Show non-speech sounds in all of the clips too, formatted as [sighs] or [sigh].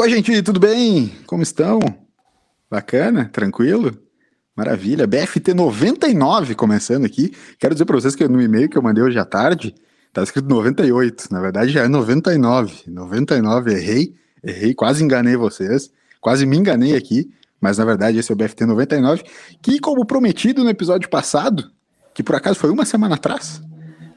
Oi, gente, tudo bem? Como estão? Bacana? Tranquilo? Maravilha. BFT 99 começando aqui. Quero dizer para vocês que no e-mail que eu mandei hoje à tarde, tá escrito 98. Na verdade já é 99. 99, errei. Errei, quase enganei vocês. Quase me enganei aqui. Mas na verdade esse é o BFT 99. Que, como prometido no episódio passado, que por acaso foi uma semana atrás,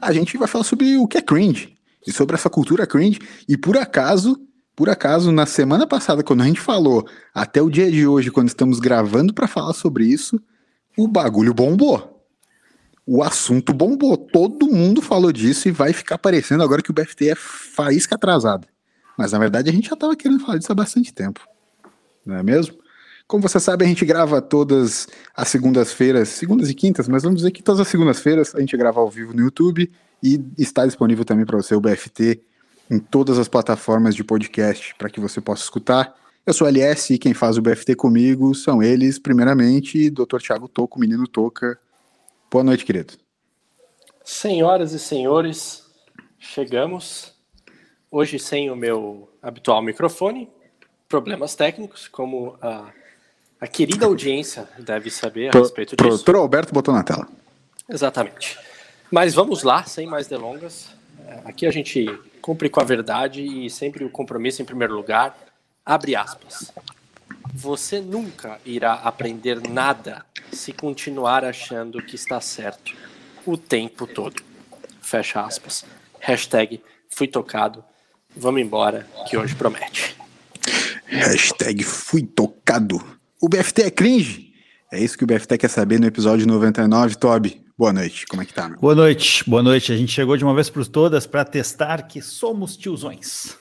a gente vai falar sobre o que é cringe. E sobre essa cultura cringe. E por acaso por acaso, na semana passada, quando a gente falou, até o dia de hoje, quando estamos gravando para falar sobre isso, o bagulho bombou. O assunto bombou. Todo mundo falou disso e vai ficar parecendo agora que o BFT é faísca atrasada. Mas na verdade a gente já estava querendo falar disso há bastante tempo. Não é mesmo? Como você sabe, a gente grava todas as segundas-feiras, segundas e quintas, mas vamos dizer que todas as segundas-feiras a gente grava ao vivo no YouTube e está disponível também para você o BFT em todas as plataformas de podcast para que você possa escutar. Eu sou LS e quem faz o BFT comigo são eles, primeiramente, Dr. Thiago Toco, menino Toca. Boa noite, querido. Senhoras e senhores, chegamos. Hoje sem o meu habitual microfone, problemas técnicos, como a, a querida audiência deve saber a respeito disso. Doutor Alberto botou na tela. Exatamente. Mas vamos lá, sem mais delongas. Aqui a gente cumpre com a verdade e sempre o compromisso em primeiro lugar. Abre aspas. Você nunca irá aprender nada se continuar achando que está certo o tempo todo. Fecha aspas. Hashtag fui tocado. Vamos embora, que hoje promete. Hashtag fui tocado. O BFT é cringe? É isso que o BFT quer saber no episódio 99, Toby. Boa noite, como é que tá, meu? Boa noite, boa noite. A gente chegou de uma vez por todas para testar que somos tiozões.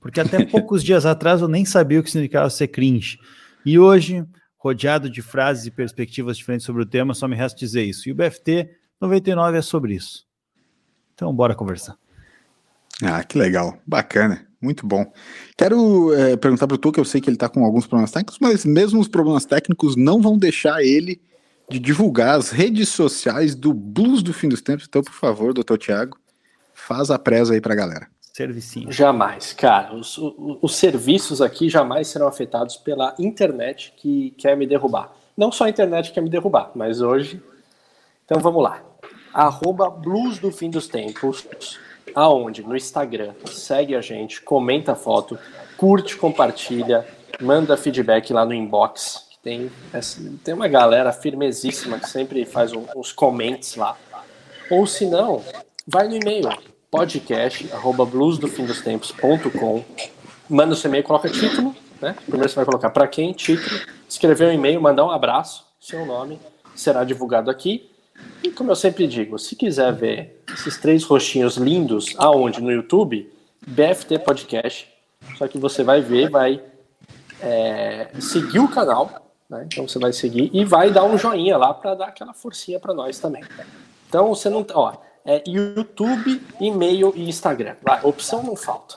Porque até [laughs] poucos dias atrás eu nem sabia o que significava ser cringe. E hoje, rodeado de frases e perspectivas diferentes sobre o tema, só me resta dizer isso. E o BFT 99 é sobre isso. Então, bora conversar. Ah, que legal, bacana, muito bom. Quero é, perguntar para o Tu, que eu sei que ele está com alguns problemas técnicos, mas mesmo os problemas técnicos não vão deixar ele de divulgar as redes sociais do Blues do Fim dos Tempos. Então, por favor, doutor Tiago, faz a presa aí para a galera. Servicinho. Jamais, cara. Os, os, os, serviços aqui jamais serão afetados pela internet que quer me derrubar. Não só a internet quer me derrubar, mas hoje. Então vamos lá. Arroba Blues do Fim dos Tempos. Aonde? No Instagram. Segue a gente, comenta a foto, curte, compartilha, manda feedback lá no inbox tem, tem uma galera firmezíssima que sempre faz uns comentários lá. Ou se não, vai no e-mail podcast arroba bluesdofindostempos.com manda o seu e-mail, coloca título, né? Primeiro você vai colocar para quem, título, escrever um e-mail, mandar um abraço, seu nome será divulgado aqui. E como eu sempre digo, se quiser ver esses três rostinhos lindos, aonde? No YouTube, BFT Podcast. Só que você vai ver, vai é, seguir o canal, né? Então você vai seguir e vai dar um joinha lá para dar aquela forcinha para nós também. Então você não. Ó, é YouTube, e-mail e Instagram. Lá, opção não falta.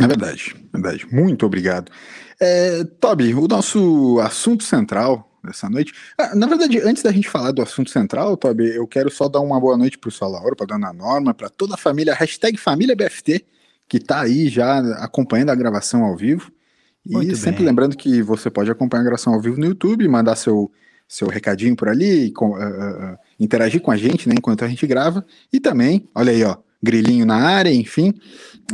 É verdade, é verdade. Muito obrigado. É, Toby, o nosso assunto central dessa noite. Ah, na verdade, antes da gente falar do assunto central, Toby, eu quero só dar uma boa noite para o Solauro, para Dona Norma, para toda a família, hashtag família BFT, que está aí já acompanhando a gravação ao vivo. Muito e sempre lembrando que você pode acompanhar a gravação ao vivo no YouTube, mandar seu, seu recadinho por ali, com, uh, uh, interagir com a gente né, enquanto a gente grava. E também, olha aí, ó, grilinho na área, enfim,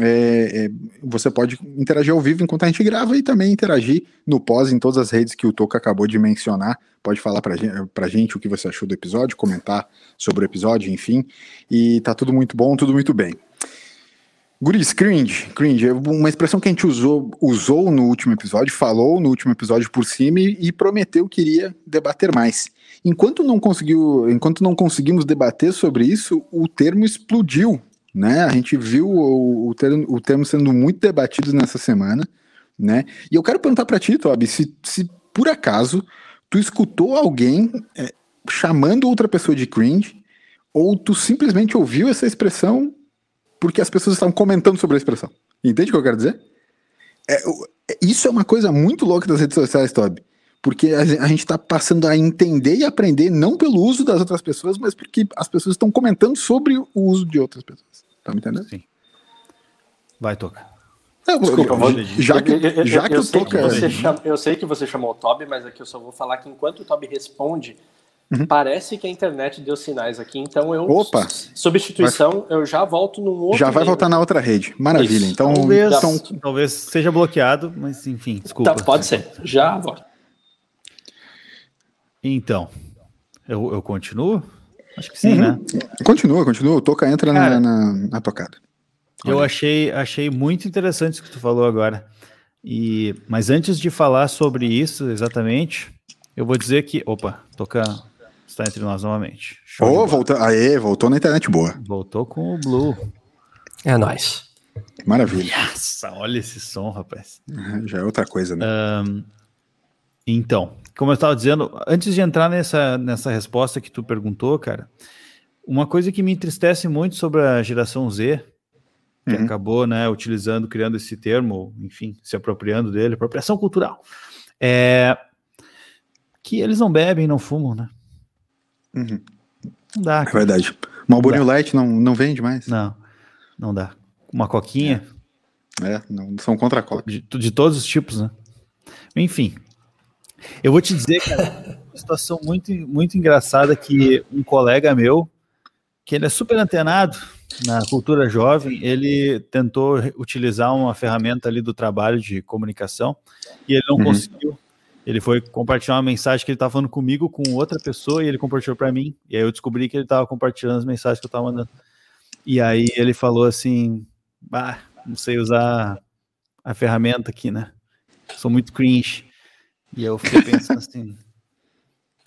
é, é, você pode interagir ao vivo enquanto a gente grava e também interagir no pós em todas as redes que o Toca acabou de mencionar. Pode falar pra gente, pra gente o que você achou do episódio, comentar sobre o episódio, enfim. E tá tudo muito bom, tudo muito bem. Guris, cringe, cringe, uma expressão que a gente usou, usou no último episódio, falou no último episódio por cima e, prometeu que iria debater mais. Enquanto não conseguiu, enquanto não conseguimos debater sobre isso, o termo explodiu, né? A gente viu o, o, termo, o termo sendo muito debatido nessa semana, né? E eu quero perguntar para ti, Tobi, se, se por acaso tu escutou alguém é, chamando outra pessoa de cringe, ou tu simplesmente ouviu essa expressão porque as pessoas estavam comentando sobre a expressão. Entende o que eu quero dizer? É, é isso é uma coisa muito louca das redes sociais, Toby. Porque a, a gente está passando a entender e aprender não pelo uso das outras pessoas, mas porque as pessoas estão comentando sobre o uso de outras pessoas. Tá me entendendo? Sim. Vai, Toca. Desculpa, vou, já que, já que eu, eu, sei que você chama, eu sei que você chamou o Toby, mas aqui eu só vou falar que enquanto o Toby responde, uhum. parece que a internet deu sinais aqui, então eu. Opa! Substituição, vai... eu já volto num outro. Já vai voltar na outra rede. Maravilha. Isso. Então talvez, então... talvez seja bloqueado, mas enfim, desculpa. Tá, pode ser. Já volto. Então, eu, eu continuo? Acho que sim, uhum. né? Continua, continua. O Toca entra Cara, na, na, na tocada. Eu achei, achei muito interessante o que tu falou agora. E, mas antes de falar sobre isso exatamente, eu vou dizer que. Opa, toca está entre nós novamente. Show oh, voltou, aê, voltou na internet boa. Voltou com o Blue. É nóis. Maravilha. Nossa, olha esse som, rapaz. Já é outra coisa, né? Um, então, como eu estava dizendo, antes de entrar nessa, nessa resposta que tu perguntou, cara, uma coisa que me entristece muito sobre a geração Z que uhum. acabou né, utilizando, criando esse termo, enfim, se apropriando dele, apropriação cultural, é que eles não bebem, não fumam, né? Uhum. Não dá. É verdade. Malboro Light não, não vende mais. Não, não dá. Uma coquinha. É, é não, são contra coca. De, de todos os tipos, né? Enfim, eu vou te dizer, cara, uma situação muito, muito engraçada que um colega meu, que ele é super antenado, na cultura jovem, ele tentou utilizar uma ferramenta ali do trabalho de comunicação e ele não uhum. conseguiu. Ele foi compartilhar uma mensagem que ele estava falando comigo com outra pessoa e ele compartilhou para mim. E aí eu descobri que ele estava compartilhando as mensagens que eu estava mandando. E aí ele falou assim: "Ah, não sei usar a ferramenta aqui, né? Sou muito cringe". E eu fiquei pensando assim: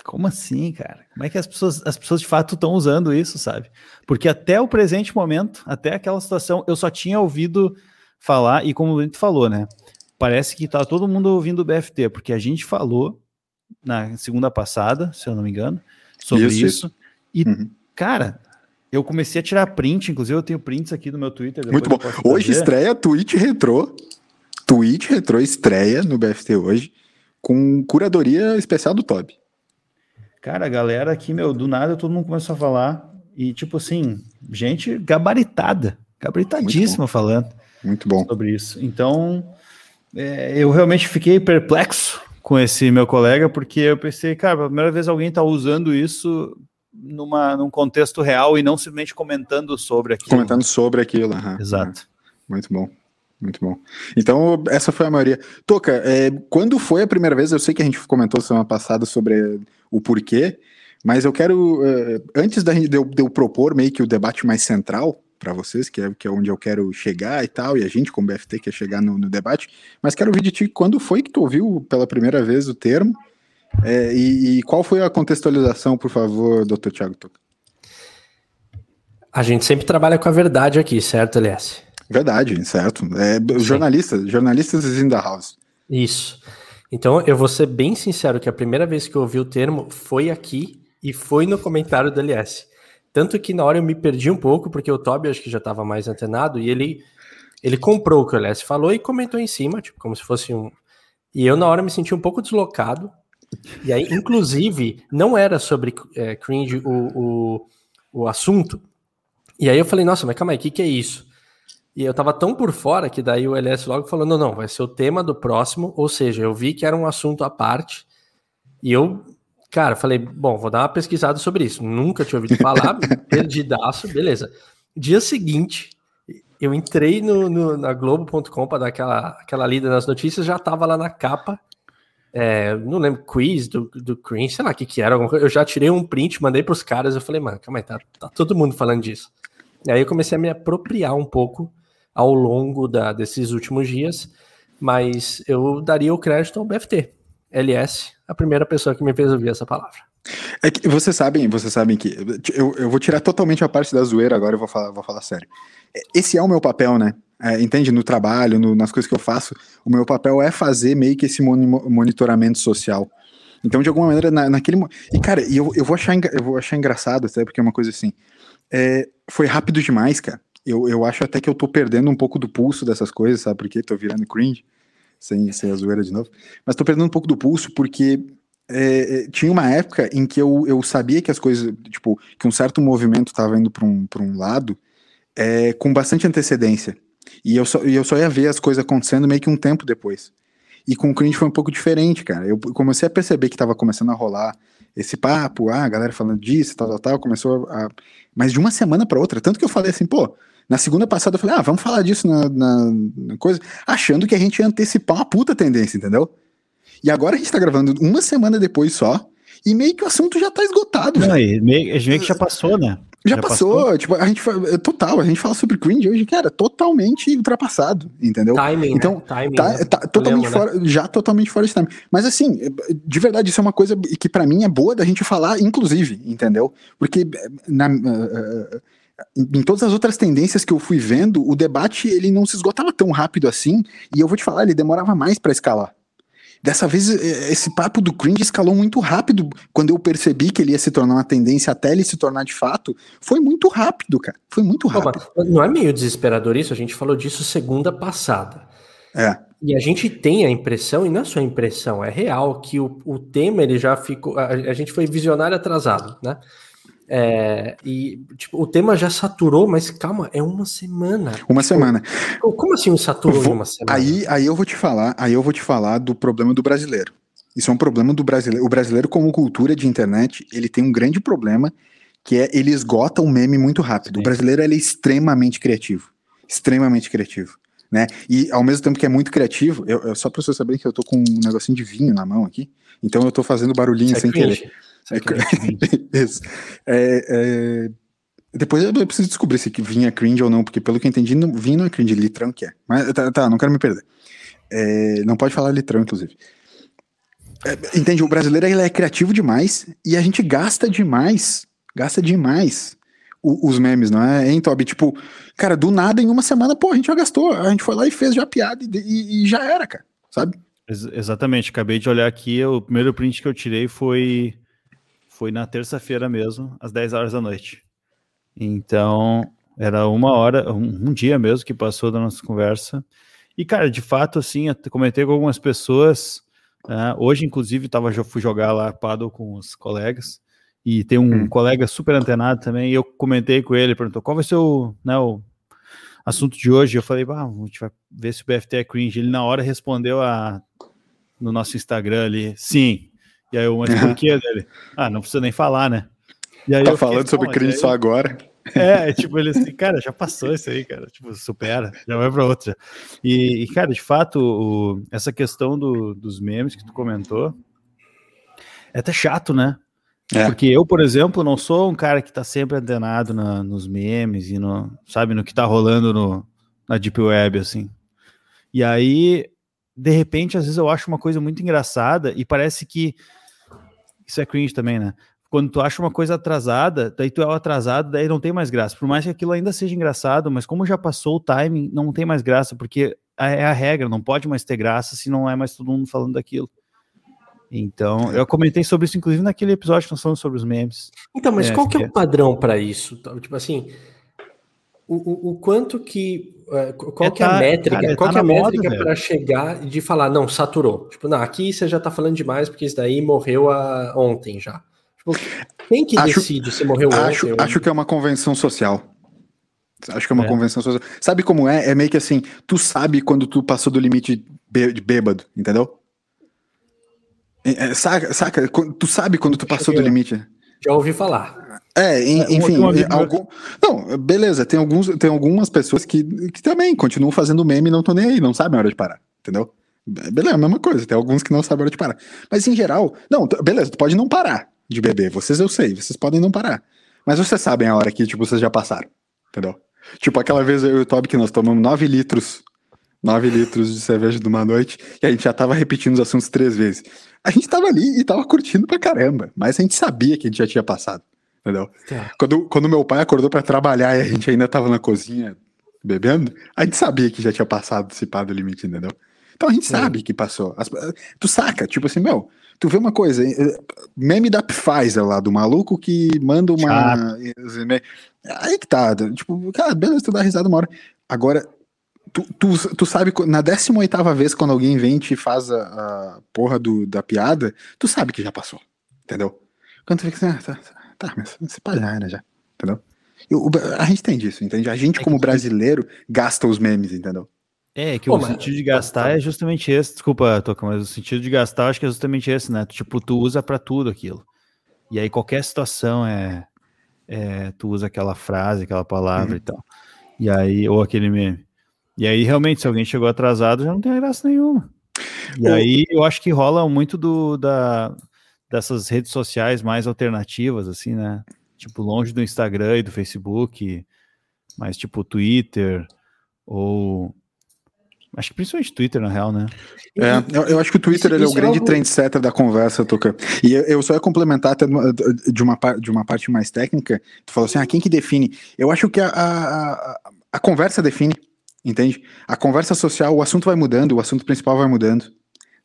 como assim, cara? Como é que as pessoas, as pessoas de fato estão usando isso, sabe? Porque até o presente momento, até aquela situação, eu só tinha ouvido falar, e como o Brito falou, né? Parece que tá todo mundo ouvindo o BFT, porque a gente falou na segunda passada, se eu não me engano, sobre isso. isso e, uhum. cara, eu comecei a tirar print, inclusive eu tenho prints aqui no meu Twitter. Muito bom. Hoje estreia Twitch Retro. Twitch Retro estreia no BFT hoje, com curadoria especial do Toby. Cara, a galera aqui, meu, do nada todo mundo começou a falar. E, tipo assim, gente gabaritada, gabaritadíssima Muito falando. Muito bom. Sobre isso. Então, é, eu realmente fiquei perplexo com esse meu colega, porque eu pensei, cara, pela primeira vez alguém está usando isso numa, num contexto real e não simplesmente comentando sobre aquilo. Comentando sobre aquilo. Uhum. Exato. Muito bom. Muito bom. Então, essa foi a maioria. Toca, é, quando foi a primeira vez? Eu sei que a gente comentou semana passada sobre o porquê, mas eu quero, uh, antes da gente, de, eu, de eu propor meio que o debate mais central para vocês, que é, que é onde eu quero chegar e tal, e a gente, como BFT, quer chegar no, no debate, mas quero ouvir de ti quando foi que tu ouviu pela primeira vez o termo é, e, e, qual foi a contextualização, por favor, doutor Tiago Toca? A gente sempre trabalha com a verdade aqui, certo, Elias? Verdade, certo. É, jornalistas, jornalistas in the house. Isso. Então, eu vou ser bem sincero que a primeira vez que eu ouvi o termo foi aqui e foi no comentário do LS. Tanto que na hora eu me perdi um pouco, porque o Toby acho que já estava mais antenado, e ele, ele comprou o que o LS falou e comentou em cima, tipo, como se fosse um. E eu na hora me senti um pouco deslocado. E aí, inclusive, não era sobre é, cringe o, o, o assunto. E aí eu falei, nossa, mas calma aí, o que, que é isso? E eu tava tão por fora que daí o LS logo falou: não, não, vai ser o tema do próximo. Ou seja, eu vi que era um assunto à parte. E eu, cara, falei: bom, vou dar uma pesquisada sobre isso. Nunca tinha ouvido falar, [laughs] perdidaço, beleza. Dia seguinte, eu entrei no, no na Globo.com para dar aquela, aquela lida nas notícias, já tava lá na capa. É, não lembro, quiz do, do Cream, sei lá o que que era. Eu já tirei um print, mandei pros caras. Eu falei, mano, calma aí, tá, tá todo mundo falando disso. E aí eu comecei a me apropriar um pouco ao longo da, desses últimos dias, mas eu daria o crédito ao BFT, LS, a primeira pessoa que me fez ouvir essa palavra. É que vocês sabem, vocês sabem que eu, eu vou tirar totalmente a parte da zoeira agora, eu vou falar, vou falar sério. Esse é o meu papel, né? É, entende? No trabalho, no, nas coisas que eu faço, o meu papel é fazer meio que esse monitoramento social. Então, de alguma maneira, na, naquele. E, cara, eu, eu, vou achar, eu vou achar engraçado, até porque é uma coisa assim. É, foi rápido demais, cara eu, eu acho até que eu tô perdendo um pouco do pulso dessas coisas, sabe por quê? Tô virando cringe, sem, sem a zoeira de novo. Mas tô perdendo um pouco do pulso porque é, é, tinha uma época em que eu, eu sabia que as coisas, tipo, que um certo movimento estava indo para um, um lado é, com bastante antecedência. E eu só, e eu só ia ver as coisas acontecendo meio que um tempo depois. E com o cringe foi um pouco diferente, cara. Eu comecei a perceber que tava começando a rolar esse papo, ah, a galera falando disso, tal, tal, tal, começou a. Mas de uma semana para outra, tanto que eu falei assim, pô, na segunda passada eu falei, ah, vamos falar disso na, na, na, coisa, achando que a gente ia antecipar uma puta tendência, entendeu? E agora a gente tá gravando uma semana depois só, e meio que o assunto já tá esgotado. Não, e meio, meio que já passou, né? Já, já passou, passou, tipo, a gente é, total, a gente fala sobre cringe hoje, cara, totalmente ultrapassado, entendeu? Timing, né? então, né? Timing, tá, né? tá totalmente Problema, fora, né? já totalmente fora de time. Mas assim, de verdade, isso é uma coisa que para mim é boa da gente falar, inclusive, entendeu? Porque na, uh, em todas as outras tendências que eu fui vendo, o debate ele não se esgotava tão rápido assim, e eu vou te falar, ele demorava mais para escalar. Dessa vez, é, esse papo do cringe escalou muito rápido. Quando eu percebi que ele ia se tornar uma tendência até ele se tornar de fato, foi muito rápido, cara. Foi muito rápido. Opa, não é meio desesperador isso? A gente falou disso segunda passada. É. E a gente tem a impressão, e não é só impressão, é real, que o, o tema ele já ficou. A, a gente foi visionário atrasado, né? É, e tipo, o tema já saturou, mas calma, é uma semana. Uma tipo, semana. Como assim um saturou vou, uma semana? Aí, aí eu vou te falar, aí eu vou te falar do problema do brasileiro. Isso é um problema do brasileiro. O brasileiro, como cultura de internet, ele tem um grande problema que é ele esgota o meme muito rápido. Sim. O brasileiro é extremamente criativo. Extremamente criativo. Né? E ao mesmo tempo que é muito criativo, eu, eu só para você saber que eu tô com um negocinho de vinho na mão aqui, então eu tô fazendo barulhinho Isso sem é querer. É, [laughs] isso. É, é, depois eu preciso descobrir se vinha cringe ou não, porque pelo que eu entendi, não, vinho não é cringe, litrão que é. Mas tá, tá não quero me perder. É, não pode falar litrão, inclusive. É, entende? O brasileiro ele é criativo demais e a gente gasta demais, gasta demais o, os memes, não é, hein, Toby? Tipo, cara, do nada em uma semana, pô, a gente já gastou, a gente foi lá e fez já piada e, e, e já era, cara, sabe? Ex exatamente, acabei de olhar aqui, o primeiro print que eu tirei foi foi na terça-feira mesmo, às 10 horas da noite. Então, era uma hora, um, um, dia mesmo que passou da nossa conversa. E, cara, de fato, assim, eu comentei com algumas pessoas. Uh, hoje, inclusive, tava, fui jogar lá paddle com os colegas. E tem um hum. colega super antenado também. E eu comentei com ele, perguntou qual vai ser o, né, o assunto de hoje. Eu falei, ah, a gente vai ver se o BFT é cringe. Ele, na hora, respondeu a, no nosso Instagram ali: sim, e aí eu, mas por que dele? Ah, não precisa nem falar, né? E aí tá falando sobre cringe só agora. [laughs] É, tipo, ele assim, cara, já passou isso aí, cara. Tipo, supera, já vai para outra. E, e, cara, de fato, o, essa questão do, dos memes que tu comentou é até chato, né? É. Porque eu, por exemplo, não sou um cara que tá sempre antenado na, nos memes e no, sabe, no que tá rolando no, na Deep Web, assim. E aí, de repente, às vezes eu acho uma coisa muito engraçada e parece que isso é cringe também, né? Quando tu acha uma coisa atrasada, daí tu é o atrasado, daí não tem mais graça. Por mais que aquilo ainda seja engraçado, mas como já passou o timing, não tem mais graça, porque é a regra, não pode mais ter graça se não é mais todo mundo falando daquilo. Então, eu comentei sobre isso, inclusive, naquele episódio que nós falamos sobre os memes. Então, mas é, qual que é o padrão para isso? Tipo assim, o, o, o, quanto que. É, qual é que é a tá, métrica? Cara, qual tá que é a métrica para chegar de falar, não, saturou? Tipo, não, aqui você já tá falando demais, porque isso daí morreu a, ontem já. Tipo, quem que acho, decide se morreu acho, ontem? Acho que é uma convenção social. Acho que é uma é. convenção social. Sabe como é? É meio que assim, tu sabe quando tu passou do limite de bêbado, entendeu? É, saca, saca? Tu sabe quando tu passou do limite. Já ouvi falar. É, enfim, algum... não, beleza, tem, alguns, tem algumas pessoas que, que também continuam fazendo meme e não estão nem aí, não sabem a hora de parar, entendeu? Beleza, é a mesma coisa, tem alguns que não sabem a hora de parar. Mas em geral, não, beleza, tu pode não parar de beber, vocês eu sei, vocês podem não parar. Mas vocês sabem a hora que, tipo, vocês já passaram, entendeu? Tipo, aquela vez eu e o Toby que nós tomamos 9 litros, 9 litros de cerveja de uma noite, e a gente já tava repetindo os assuntos três vezes. A gente tava ali e tava curtindo pra caramba, mas a gente sabia que a gente já tinha passado entendeu? Tá. Quando, quando meu pai acordou para trabalhar e a gente ainda tava na cozinha bebendo, a gente sabia que já tinha passado esse pá do limite, entendeu? Então a gente sabe que passou. As, tu saca, tipo assim, meu, tu vê uma coisa, eh, meme da Pfizer lá, do maluco que manda uma. Aí que tá, tipo, cara, beleza, tu dá risada uma hora. Agora, tu, tu, tu sabe, na 18 vez, quando alguém vem e te faz a, a porra do, da piada, tu sabe que já passou, entendeu? Quando tu fica assim, ah, tá, tá, mas se palhar, né, já, entendeu? Eu, a gente tem disso, entende? A gente, é como brasileiro, gasta os memes, entendeu? É, que Pô, o mas... sentido de gastar é justamente esse. Desculpa, Toca, mas o sentido de gastar acho que é justamente esse, né? Tipo, tu usa para tudo aquilo. E aí qualquer situação é, é, tu usa aquela frase, aquela palavra uhum. e tal. E aí, ou aquele meme. E aí, realmente, se alguém chegou atrasado, já não tem graça nenhuma. E aí eu acho que rola muito do da dessas redes sociais mais alternativas, assim, né? Tipo, longe do Instagram e do Facebook, mas tipo Twitter, ou. Acho que principalmente Twitter, na real, né? É, eu, eu acho que o Twitter isso, é o é grande é algo... trendsetter da conversa, Tuca. E eu só ia complementar até de uma, de uma parte mais técnica. Tu falou assim, ah, quem que define? Eu acho que a, a, a conversa define, entende? A conversa social, o assunto vai mudando, o assunto principal vai mudando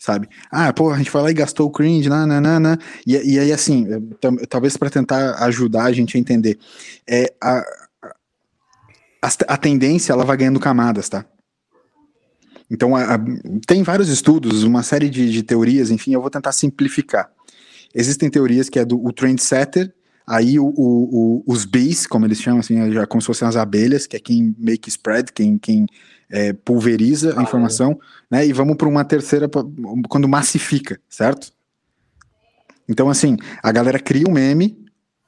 sabe? Ah, pô, a gente foi lá e gastou o cringe, nananana. E, e aí, assim, talvez para tentar ajudar a gente a entender, é, a, a, a tendência ela vai ganhando camadas, tá? Então, a, a, tem vários estudos, uma série de, de, teorias, enfim, eu vou tentar simplificar. Existem teorias que é do o trendsetter, aí o, o, o, os bees, como eles chamam, assim, já como se fossem as abelhas, que é quem make spread, quem, quem é, pulveriza a informação, é. né? E vamos para uma terceira quando massifica, certo? Então, assim, a galera cria um meme,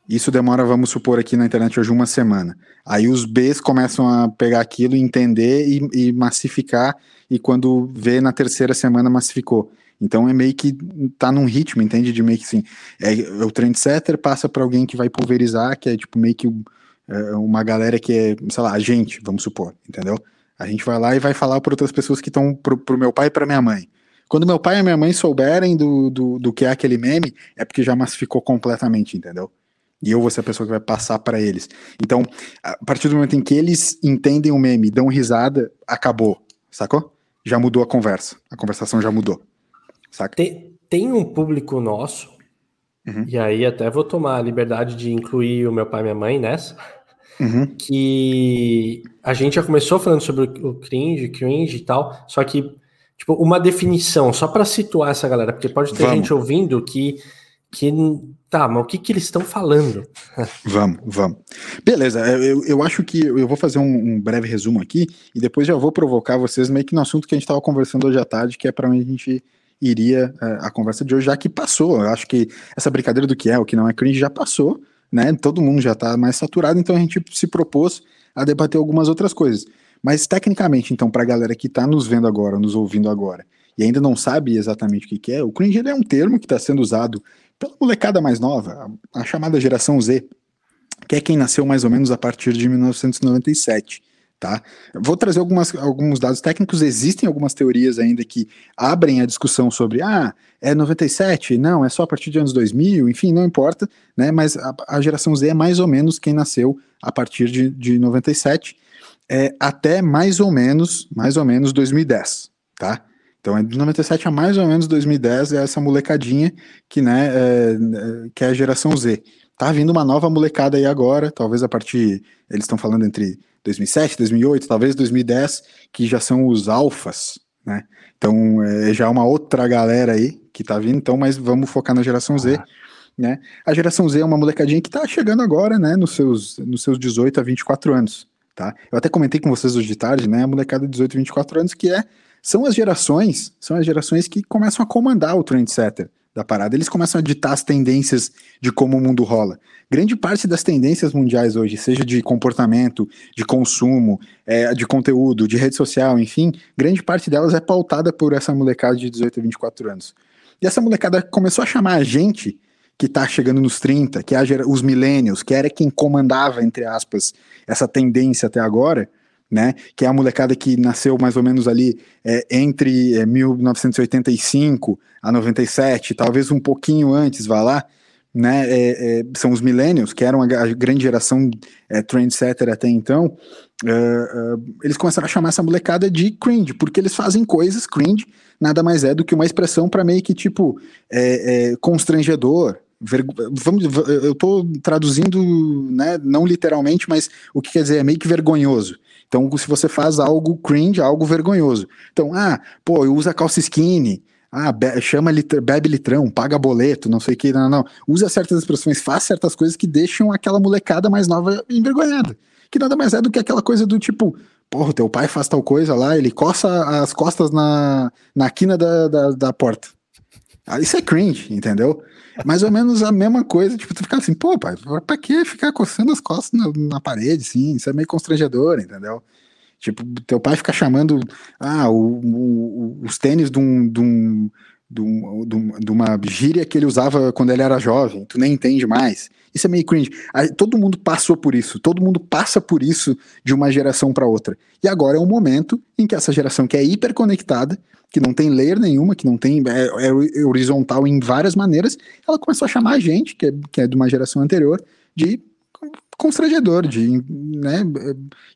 isso demora, vamos supor, aqui na internet hoje uma semana. Aí os Bs começam a pegar aquilo, entender e, e massificar, e quando vê na terceira semana massificou. Então é meio que tá num ritmo, entende? De meio que assim, é, o trendsetter passa para alguém que vai pulverizar, que é tipo meio que é, uma galera que é, sei lá, a gente, vamos supor, entendeu? A gente vai lá e vai falar para outras pessoas que estão pro, pro meu pai e para minha mãe. Quando meu pai e minha mãe souberem do, do, do que é aquele meme, é porque já massificou completamente, entendeu? E eu vou ser a pessoa que vai passar para eles. Então, a partir do momento em que eles entendem o meme, dão risada, acabou, sacou? Já mudou a conversa. A conversação já mudou. Saca? Tem, tem um público nosso, uhum. e aí até vou tomar a liberdade de incluir o meu pai e minha mãe nessa Uhum. Que a gente já começou falando sobre o cringe, cringe e tal, só que, tipo, uma definição, só para situar essa galera, porque pode ter Vamos. gente ouvindo que, que. Tá, mas o que, que eles estão falando? [laughs] vamos, vamos. Beleza, eu, eu acho que eu vou fazer um, um, breve resumo aqui e depois já vou provocar vocês meio que no assunto que a gente estava conversando hoje à tarde, que é para a gente iria a, é, a conversa de hoje, já que passou. Eu acho que essa brincadeira do que é, o que não é cringe já passou né? Todo mundo já está mais saturado, então a gente se propôs a debater algumas outras coisas. Mas tecnicamente, então, para a galera que está nos vendo agora, nos ouvindo agora, e ainda não sabe exatamente o que, que é, o cringe é um termo que está sendo usado pela molecada mais nova, a, a chamada geração Z, que é quem nasceu mais ou menos a partir de 1997. Tá? Vou trazer algumas, alguns dados técnicos. Existem algumas teorias ainda que abrem a discussão sobre, ah, é 97? Não, é só a partir de anos 2000, enfim, não importa, né? Mas a, a geração Z é mais ou menos quem nasceu a partir de, de 97 é, até mais ou menos, mais ou menos 2010, tá? Então é de 97 a mais ou menos 2010 é essa molecadinha que, né, é, é, que é a geração Z. Tá vindo uma nova molecada aí agora, talvez a partir, eles estão falando entre 2007, 2008, talvez 2010, que já são os alfas, né? Então é já uma outra galera aí que tá vindo, então, mas vamos focar na geração Z, ah. né? A geração Z é uma molecadinha que tá chegando agora, né, nos seus, nos seus 18 a 24 anos, tá? Eu até comentei com vocês hoje de tarde, né, a molecada de 18 a 24 anos, que é, são as gerações, são as gerações que começam a comandar o trendsetter, da parada. Eles começam a ditar as tendências de como o mundo rola. Grande parte das tendências mundiais hoje, seja de comportamento, de consumo, é, de conteúdo, de rede social, enfim, grande parte delas é pautada por essa molecada de 18 a 24 anos. E essa molecada começou a chamar a gente que está chegando nos 30, que é os millennials, que era quem comandava, entre aspas, essa tendência até agora, né? Que é a molecada que nasceu mais ou menos ali é, entre é, 1985 a 97, talvez um pouquinho antes, vá lá, né? É, é são os millennials, que eram a, grande geração é, trendsetter até então. Uh, uh, eles começaram a chamar essa molecada de cringe, porque eles fazem coisas cringe, nada mais é do que uma expressão para meio que tipo é, constrangedor, vamos, eu estou traduzindo, né, não literalmente, mas o que quer dizer é meio que vergonhoso. Então, se você faz algo cringe, algo vergonhoso. Então, ah, pô, eu uso a calça skinny. ah, be chama litr, bebe litrão, paga boleto, não sei o que, não, não. Usa certas expressões, faz certas coisas que deixam aquela molecada mais nova envergonhada. Que nada mais é do que aquela coisa do tipo, porra, teu pai faz tal coisa lá, ele coça as costas na, na quina da, da, da porta. Ah, isso é cringe, entendeu? Mais ou menos a mesma coisa, tipo, tu ficar assim, pô, pai, pra que ficar coçando as costas na, na parede, sim? Isso é meio constrangedor, entendeu? Tipo, teu pai fica chamando ah, o, o, os tênis de, um, de, um, de, uma gíria que ele usava quando ele era jovem, tu nem entende mais. Isso é meio cringe. Todo mundo passou por isso, todo mundo passa por isso de uma geração para outra. E agora é um momento em que essa geração que é hiperconectada, que não tem layer nenhuma, que não tem é, é horizontal em várias maneiras, ela começou a chamar a gente, que é, que é de uma geração anterior, de constrangedor, de, né,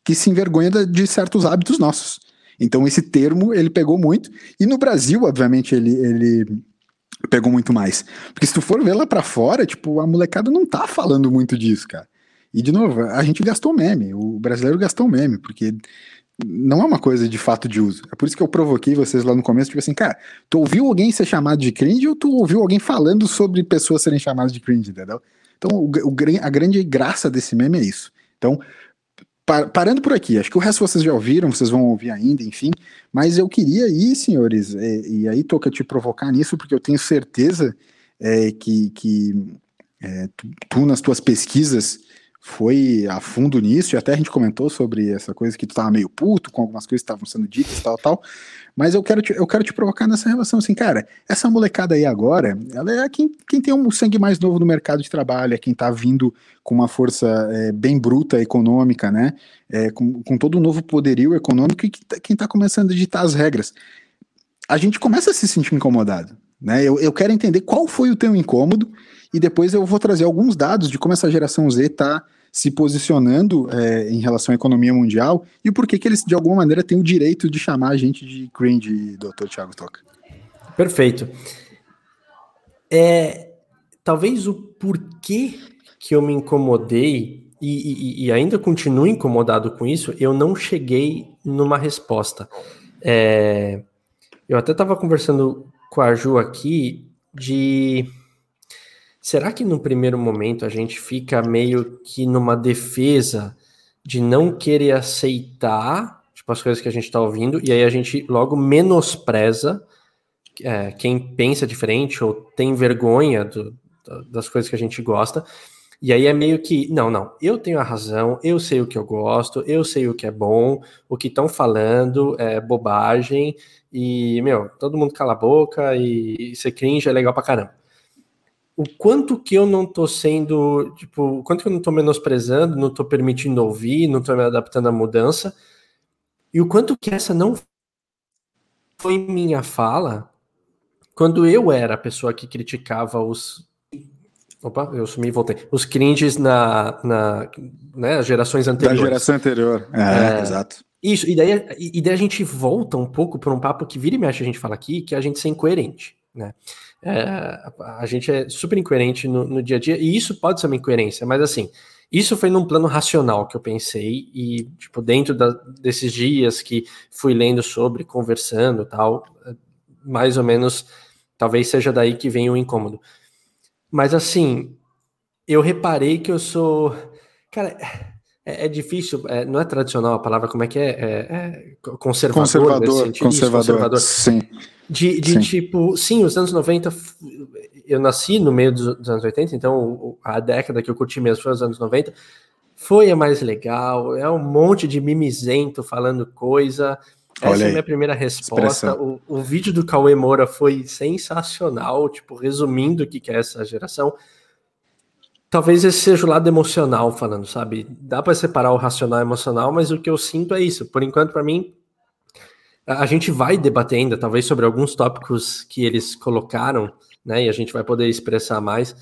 que se envergonha de certos hábitos nossos. Então esse termo ele pegou muito e no Brasil, obviamente, ele, ele pegou muito mais. Porque se tu for ver lá para fora, tipo, a molecada não tá falando muito disso, cara. E de novo, a gente gastou meme, o brasileiro gastou meme, porque não é uma coisa de fato de uso. É por isso que eu provoquei vocês lá no começo, tipo assim, cara, tu ouviu alguém ser chamado de cringe ou tu ouviu alguém falando sobre pessoas serem chamadas de cringe, entendeu? Então, o, o, a grande graça desse meme é isso. Então, parando por aqui, acho que o resto vocês já ouviram, vocês vão ouvir ainda, enfim, mas eu queria ir, senhores, é, e aí toca te provocar nisso, porque eu tenho certeza é, que, que é, tu, tu, nas tuas pesquisas, foi a fundo nisso, e até a gente comentou sobre essa coisa que tu tava meio puto com algumas coisas que estavam sendo ditas, tal, tal. Mas eu quero, te, eu quero te provocar nessa relação, assim, cara, essa molecada aí agora, ela é quem, quem tem um sangue mais novo no mercado de trabalho, é quem tá vindo com uma força é, bem bruta econômica, né? É, com, com todo o um novo poderio econômico e que, tá, quem tá começando a ditar as regras. A gente começa a se sentir incomodado, né? Eu, eu quero entender qual foi o teu incômodo e depois eu vou trazer alguns dados de como essa geração Z tá se posicionando é, em relação à economia mundial e por que eles, de alguma maneira, têm o direito de chamar a gente de cringe, doutor Thiago Toca. Perfeito. É, talvez o porquê que eu me incomodei e, e, e, ainda continuo incomodado com isso, eu não cheguei numa resposta. É, eu até estava conversando com a Ju aqui de Será que no primeiro momento a gente fica meio que numa defesa de não querer aceitar tipo, as coisas que a gente está ouvindo, e aí a gente logo menospreza é, quem pensa diferente ou tem vergonha do, das coisas que a gente gosta. E aí é meio que, não, não, eu tenho a razão, eu sei o que eu gosto, eu sei o que é bom, o que estão falando é bobagem, e, meu, todo mundo cala a boca e, e ser cringe é legal pra caramba o quanto que eu não tô sendo, tipo, o quanto que eu não tô menosprezando, não tô permitindo ouvir, não tô me adaptando à mudança, e o quanto que essa não foi minha fala quando eu era a pessoa que criticava os. Opa, eu sumi e voltei. Os cringes na, na né, gerações anteriores. Da geração anterior, é, é, exato. Isso, e daí, e daí a gente volta um pouco para um papo que vira e mexe a gente fala aqui, que é a gente ser incoerente, né? É, a gente é super incoerente no, no, dia a dia, e isso pode ser uma incoerência, mas assim, isso foi num plano racional que eu pensei, e, tipo, dentro da, desses dias que fui lendo sobre, conversando tal, mais ou menos, talvez seja daí que vem o incômodo. Mas assim, eu reparei que eu sou. Cara, é, é difícil, é, não é tradicional a palavra, como é que é? é, é conservador. Conservador, conservador, Isso, conservador. Sim. De, de sim. tipo, sim, os anos 90, eu nasci no meio dos, dos, anos 80, então a década que eu curti mesmo foi os anos 90, foi a mais legal, é um monte de mimizento falando coisa. Essa é a minha primeira resposta. O, o, vídeo do Cauê Moura foi sensacional, tipo, resumindo o que, que é essa geração. Talvez esse seja o lado emocional falando, sabe? Dá para separar o racional e o emocional, mas o que eu sinto é isso. Por enquanto, para mim, a gente vai debater ainda, talvez, sobre alguns tópicos que eles colocaram, né? E a gente vai poder expressar mais.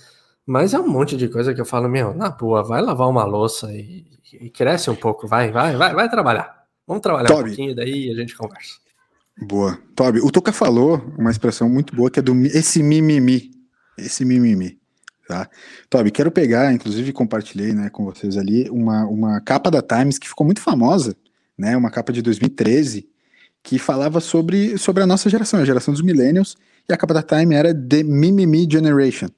Mas é um monte de coisa que eu falo, meu, na boa, vai lavar uma louça e, e cresce um pouco, vai, vai, vai, vai trabalhar. Vamos trabalhar Toby. um pouquinho, daí a gente conversa. Boa. Toby, o Toca falou uma expressão muito boa que é do esse mimimi. Esse mimimi. Tá? Quero pegar, inclusive compartilhei né, com vocês ali, uma, uma capa da Times que ficou muito famosa, né, uma capa de 2013, que falava sobre, sobre a nossa geração, a geração dos millennials, e a capa da Time era The Mimimi Generation,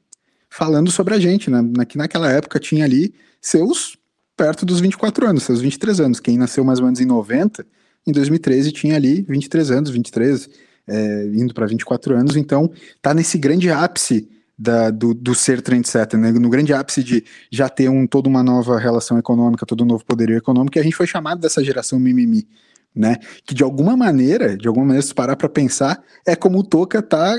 falando sobre a gente, né? Que naquela época tinha ali seus perto dos 24 anos, seus 23 anos. Quem nasceu mais ou menos em 90, em 2013 tinha ali 23 anos, 23, é, indo para 24 anos, então tá nesse grande ápice da, do, do, ser trendsetter, né? no grande ápice de já ter um, toda uma nova relação econômica, todo um novo poderio econômico, e a gente foi chamado dessa geração mimimi né? Que de alguma maneira, de alguma maneira, se parar para pensar, é como o Toca tá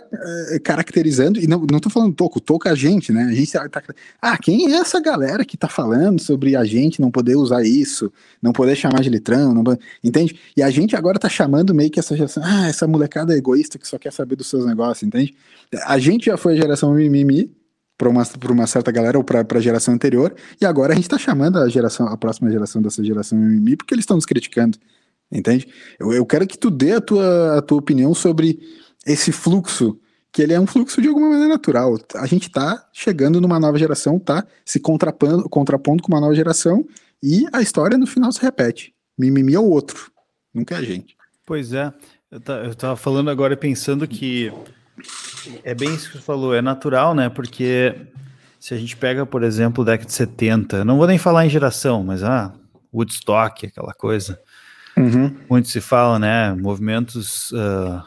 é, caracterizando, e não, não tô falando Toca, o Toca é a gente, né? A gente tá, tá, ah, quem é essa galera que tá falando sobre a gente não poder usar isso, não poder chamar de litrão, não, entende? E a gente agora tá chamando meio que essa geração, ah, essa molecada egoísta que só quer saber dos seus negócios, entende? A gente já foi a geração mimimi, para uma, uma certa galera ou para a geração anterior, e agora a gente está chamando a geração, a próxima geração dessa geração mimimi porque eles estão nos criticando. Entende? Eu, eu quero que tu dê a tua, a tua opinião sobre esse fluxo, que ele é um fluxo de alguma maneira natural. A gente tá chegando numa nova geração, tá se contrapondo, contrapondo com uma nova geração, e a história no final se repete. Mimimi é o outro, nunca é a gente. Pois é. Eu, tá, eu tava falando agora pensando que é bem isso que você falou, é natural, né? Porque se a gente pega, por exemplo, década de 70, não vou nem falar em geração, mas ah, Woodstock, aquela coisa. Uhum. Muito se fala, né? Movimentos. Uh,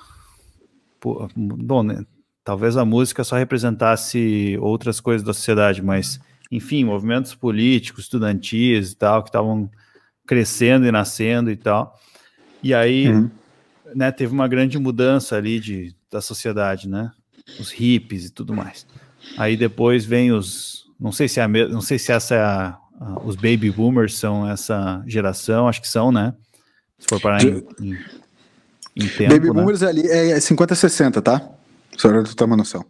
bom, né? talvez a música só representasse outras coisas da sociedade, mas, enfim, movimentos políticos, estudantis e tal, que estavam crescendo e nascendo e tal. E aí, uhum. né, teve uma grande mudança ali de, da sociedade, né? Os hippies e tudo mais. Aí depois vem os. Não sei se é a, não sei se essa é a, a, os baby boomers são essa geração, acho que são, né? Se for parar em, em, em tempo, Baby né? Boomers ali é 50 60, tá? Só para tu ter uma noção.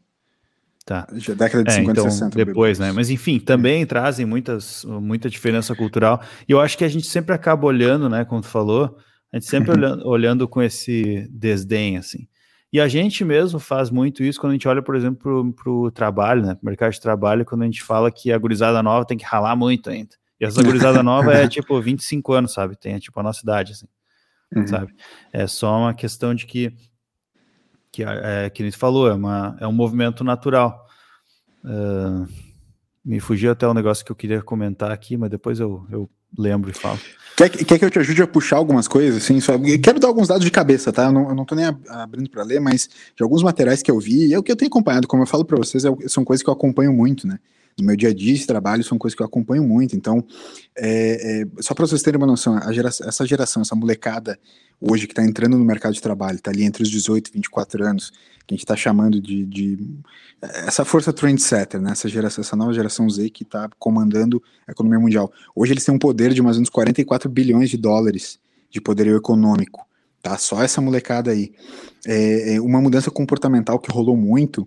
Tá. Já década de é, 50 então, 60. Depois, né? Mas enfim, também é. trazem muitas, muita diferença cultural. E eu acho que a gente sempre acaba olhando, né? Como tu falou, a gente sempre uhum. olhando, olhando com esse desdém, assim. E a gente mesmo faz muito isso quando a gente olha, por exemplo, para o trabalho, né? Pro mercado de trabalho, quando a gente fala que a gurizada nova tem que ralar muito ainda. E essa gurizada nova é [laughs] tipo 25 anos, sabe? Tem tipo a nossa idade, assim uhum. sabe? É só uma questão de que, que, é, que ele falou, é, uma, é um movimento natural. Uh, me fugiu até um negócio que eu queria comentar aqui, mas depois eu, eu lembro e falo. Quer, quer que eu te ajude a puxar algumas coisas? Assim, só, quero dar alguns dados de cabeça, tá? Eu não, eu não tô nem abrindo para ler, mas de alguns materiais que eu vi, é o que eu tenho acompanhado, como eu falo para vocês, é, são coisas que eu acompanho muito, né? No meu dia a dia de trabalho são coisas que eu acompanho muito. Então, é, é, só para vocês terem uma noção, essa geração, essa molecada hoje que está entrando no mercado de trabalho, está ali entre os 18 e 24 anos, que a gente está chamando de, de, essa força trendsetter, né? essa, geração, essa nova geração Z que está comandando a economia mundial. Hoje eles têm um poder de mais ou menos 44 bilhões de dólares de poderio econômico. Tá? Só essa molecada aí. É, é uma mudança comportamental que rolou muito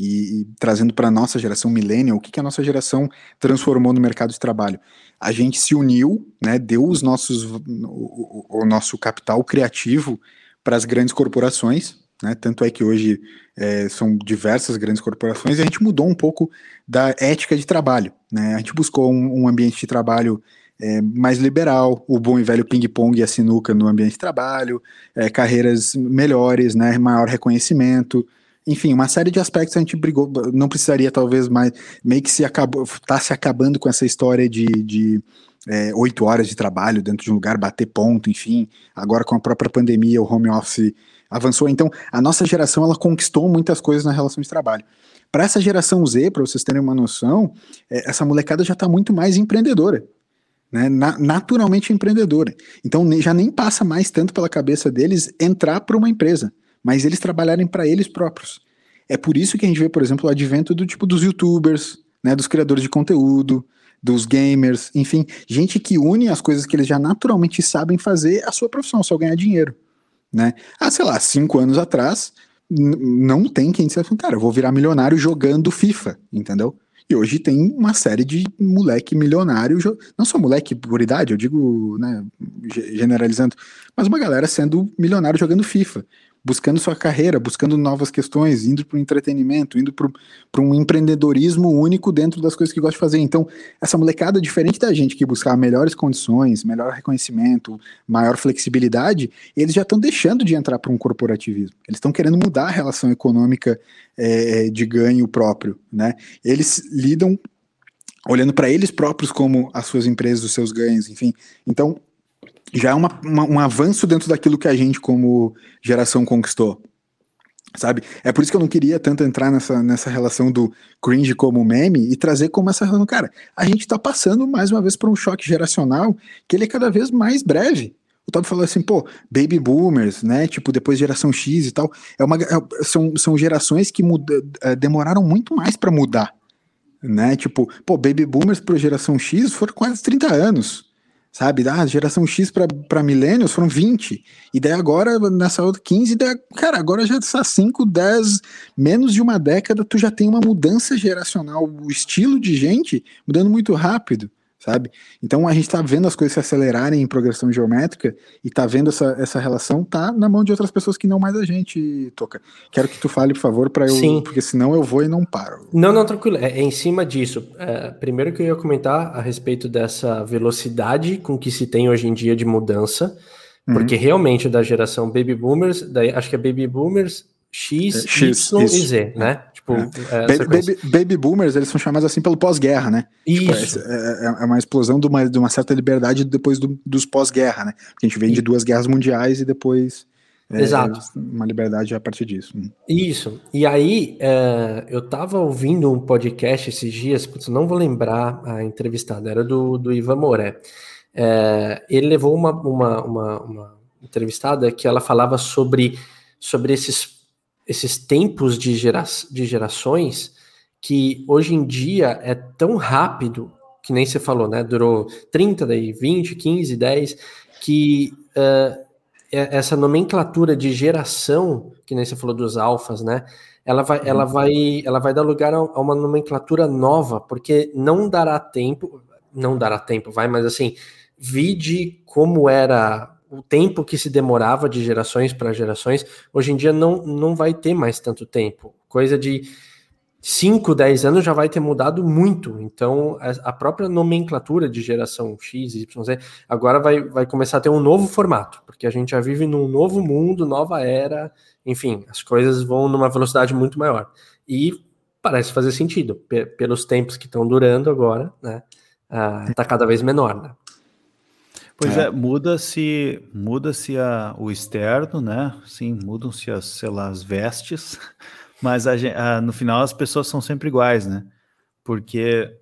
e, e trazendo para a nossa geração millennial, o que, que a nossa geração transformou no mercado de trabalho? A gente se uniu, né, deu os nossos, o, o nosso capital criativo para as grandes corporações, né, tanto é que hoje é, são diversas grandes corporações e a gente mudou um pouco da ética de trabalho. Né, a gente buscou um, um ambiente de trabalho é, mais liberal, o bom e velho ping-pong e a sinuca no ambiente de trabalho, é, carreiras melhores, né, maior reconhecimento, enfim, uma série de aspectos a gente brigou, não precisaria talvez mais, meio que se acabou, tá se acabando com essa história de, de é, oito horas de trabalho dentro de um lugar, bater ponto, enfim, agora com a própria pandemia, o home office avançou, então a nossa geração, ela conquistou muitas coisas na relação de trabalho. Para essa geração Z, para vocês terem uma noção, é, essa molecada já está muito mais empreendedora, né, na, naturalmente empreendedora. Então já nem passa mais tanto pela cabeça deles entrar para uma empresa mas eles trabalharem para eles próprios. É por isso que a gente vê, por exemplo, o advento do tipo dos youtubers, né, dos criadores de conteúdo, dos gamers, enfim, gente que une as coisas que eles já naturalmente sabem fazer a sua profissão, só ganhar dinheiro, né? Ah, sei lá, cinco anos atrás, não tem quem dissesse, cara, eu vou virar milionário jogando FIFA, entendeu? E hoje tem uma série de moleque milionário, não só moleque por idade, eu digo, né, generalizando, mas uma galera sendo milionário jogando FIFA. Buscando sua carreira, buscando novas questões, indo para o entretenimento, indo para um empreendedorismo único dentro das coisas que gosta de fazer. Então, essa molecada, diferente da gente que buscar melhores condições, melhor reconhecimento, maior flexibilidade, eles já estão deixando de entrar para um corporativismo. Eles estão querendo mudar a relação econômica é, de ganho próprio. Né? Eles lidam olhando para eles próprios como as suas empresas, os seus ganhos, enfim. Então, já é uma, uma, um avanço dentro daquilo que a gente, como geração, conquistou. Sabe? É por isso que eu não queria tanto entrar nessa, nessa relação do cringe como meme e trazer como essa relação. Cara, a gente tá passando mais uma vez por um choque geracional que ele é cada vez mais breve. O Todd falou assim, pô, baby boomers, né? Tipo, depois geração X e tal. É uma, é, são, são gerações que muda, é, demoraram muito mais para mudar. Né? Tipo, pô, baby boomers para geração X foram quase 30 anos sabe? Ah, geração X para milênios foram 20. E daí agora, nessa outra 15, daí, cara, agora já está 5, 10, menos de uma década, tu já tem uma mudança geracional, o estilo de gente mudando muito rápido sabe? Então a gente está vendo as coisas se acelerarem em progressão geométrica e está vendo essa, essa relação tá na mão de outras pessoas que não mais a gente toca. Quero que tu fale, por favor, para eu, Sim. porque senão eu vou e não paro. Não, não, tranquilo. É, é em cima disso. É, primeiro que eu ia comentar a respeito dessa velocidade com que se tem hoje em dia de mudança, uhum. porque realmente da geração baby boomers, daí acho que é baby boomers X, X Y isso. e Z, né? Tipo, é. baby, baby, baby, boomers, eles são chamados assim pelo pós-guerra, né? Tipo, Isso. Tipo, é, é, uma explosão de uma, de uma certa liberdade depois do, dos pós-guerra, né? Porque a gente vem de duas guerras mundiais e depois. É, Exato. Uma liberdade a partir disso. Isso. E aí, é, eu tava ouvindo um podcast esses dias, putz, não vou lembrar a entrevistada, era do, do Ivan Moré. É, ele levou uma, uma, uma, uma entrevistada que ela falava sobre, sobre esses esses tempos de, gera, de gerações que hoje em dia é tão rápido, que nem você falou, né? Durou 30, daí 20, 15, 10, que uh, essa nomenclatura de geração, que nem você falou dos alfas, né? Ela vai, ela uhum. vai, ela vai dar lugar a uma nomenclatura nova, porque não dará tempo, não dará tempo, vai, mas assim, vide como era o tempo que se demorava de gerações para gerações, hoje em dia não, não vai ter mais tanto tempo. Coisa de 5, 10 anos já vai ter mudado muito. Então, a própria nomenclatura de geração X, Y, Z, agora vai, vai começar a ter um novo formato, porque a gente já vive num novo mundo, nova era, enfim, as coisas vão numa velocidade muito maior. E parece fazer sentido, pelos tempos que estão durando agora, né? Uh, cada vez menor, né? Pois é, é muda-se muda-se o externo, né? Sim, mudam-se as, sei lá, as vestes, [laughs] mas a, a, no final as pessoas são sempre iguais, né? Porque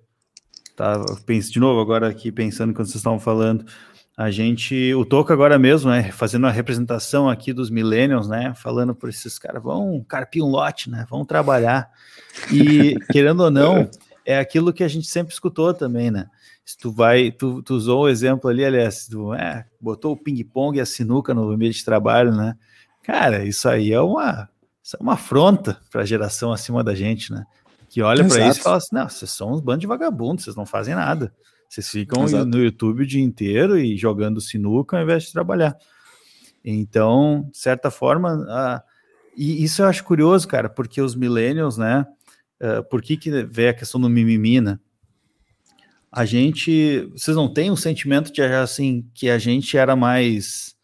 tá, penso de novo agora aqui pensando quando vocês estavam falando, a gente, o Toco agora mesmo, né, fazendo a representação aqui dos millennials, né, falando por esses caras, vão carpir um lote, né, vão trabalhar. E querendo ou não, é aquilo que a gente sempre escutou também, né? Se tu vai, tu, tu usou o exemplo ali, aliás, tu é, botou o ping-pong e a sinuca no ambiente de trabalho, né? Cara, isso aí é uma, é uma afronta para a geração acima da gente, né? Que olha para isso e fala assim: não, vocês são uns bandos de vagabundos, vocês não fazem nada. Vocês ficam Exato. no YouTube o dia inteiro e jogando sinuca ao invés de trabalhar. Então, de certa forma, a, e isso eu acho curioso, cara, porque os millennials, né? Uh, por que, que vê a questão do mimimi, né? A gente, vocês não têm um sentimento de assim que a gente era mais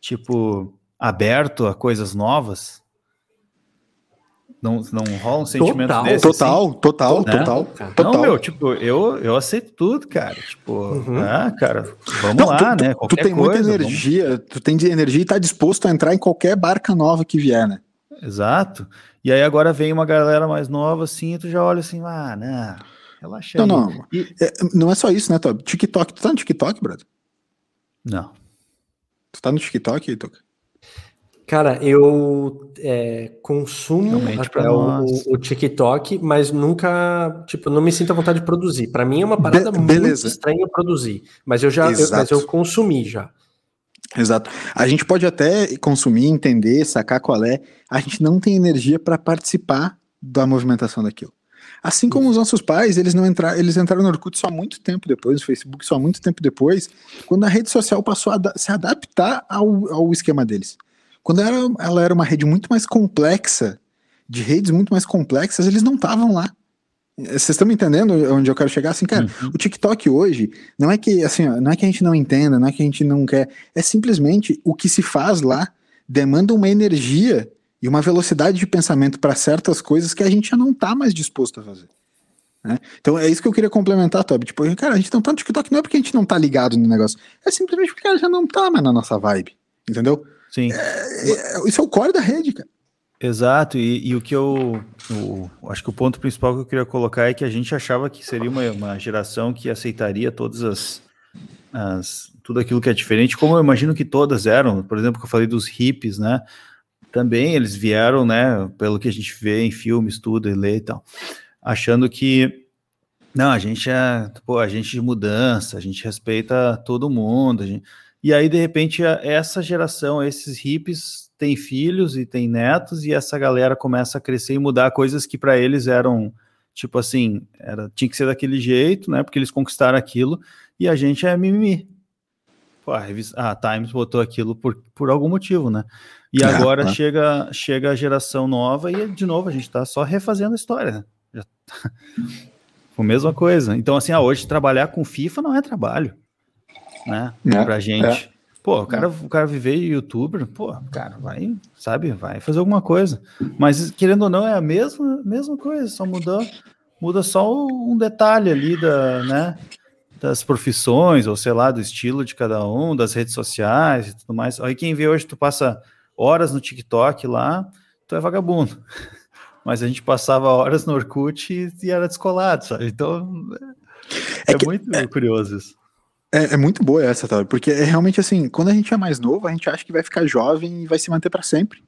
tipo aberto a coisas novas? Não, não rola um sentimento total, desse? Total, assim? total, né? total, total. Não, meu, tipo, eu, eu aceito tudo, cara. Tipo, uhum. ah, cara, vamos não, lá, tu, né? Qualquer tu tem coisa, muita energia, vamos... tu tem energia e tá disposto a entrar em qualquer barca nova que vier, né? Exato. E aí agora vem uma galera mais nova assim, e tu já olha assim, ah, né? Relaxa Não, não. E... É, não é só isso, né, Tob? TikTok. Tu tá no TikTok, brother? Não. Tu tá no TikTok, Toca? Cara, eu é, consumo até o, o, TikTok, mas nunca, tipo, não me sinto à vontade de produzir. Para mim é uma parada Be muito estranha produzir, mas eu já, eu, mas eu consumi já. Exato. A gente pode até consumir, entender, sacar qual é. A gente não tem energia para participar da movimentação daquilo. Assim como os nossos pais, eles não entraram, eles entraram no Orkut só muito tempo depois, no Facebook só muito tempo depois, quando a rede social passou a se adaptar ao, ao esquema deles. Quando ela, ela era uma rede muito mais complexa, de redes muito mais complexas, eles não estavam lá. Vocês estão me entendendo onde eu quero chegar? Assim, cara, uhum. o TikTok hoje não é que assim, não é que a gente não entenda, não é que a gente não quer, é simplesmente o que se faz lá demanda uma energia e uma velocidade de pensamento para certas coisas que a gente já não está mais disposto a fazer. Né? Então é isso que eu queria complementar, Toby. Tipo, cara, a gente não tá no TikTok não é porque a gente não tá ligado no negócio, é simplesmente porque ela já não tá mais na nossa vibe, entendeu? Sim. É, é, isso é o core da rede, cara. Exato, e, e o que eu o, acho que o ponto principal que eu queria colocar é que a gente achava que seria uma, uma geração que aceitaria todas as, as, tudo aquilo que é diferente, como eu imagino que todas eram, por exemplo, que eu falei dos hippies, né? Também eles vieram, né, pelo que a gente vê em filmes, tudo, e lê e tal, achando que não, a gente é, pô, a gente de mudança, a gente respeita todo mundo, gente... e aí de repente essa geração, esses hippies tem filhos e tem netos, e essa galera começa a crescer e mudar coisas que para eles eram, tipo assim, era, tinha que ser daquele jeito, né? Porque eles conquistaram aquilo, e a gente é mimimi. Pô, a, revista, a Times botou aquilo por, por algum motivo, né? E é, agora chega, chega a geração nova e, de novo, a gente tá só refazendo a história, né? Já [laughs] tá... a mesma coisa. Então, assim, ah, hoje trabalhar com FIFA não é trabalho, né? É, pra gente. É. Pô, o cara, o cara viver youtuber, pô, cara, vai, sabe, vai fazer alguma coisa. Mas querendo ou não, é a mesma, mesma coisa, só muda, muda só um detalhe ali da, né, das profissões, ou sei lá, do estilo de cada um, das redes sociais e tudo mais. Aí quem vê hoje, tu passa horas no TikTok lá, tu é vagabundo. [laughs] Mas a gente passava horas no Orkut e, e era descolado, sabe? Então, é, é que, muito é, curioso isso. É, é, muito boa essa, tá? Porque é realmente assim, quando a gente é mais novo, a gente acha que vai ficar jovem e vai se manter para sempre.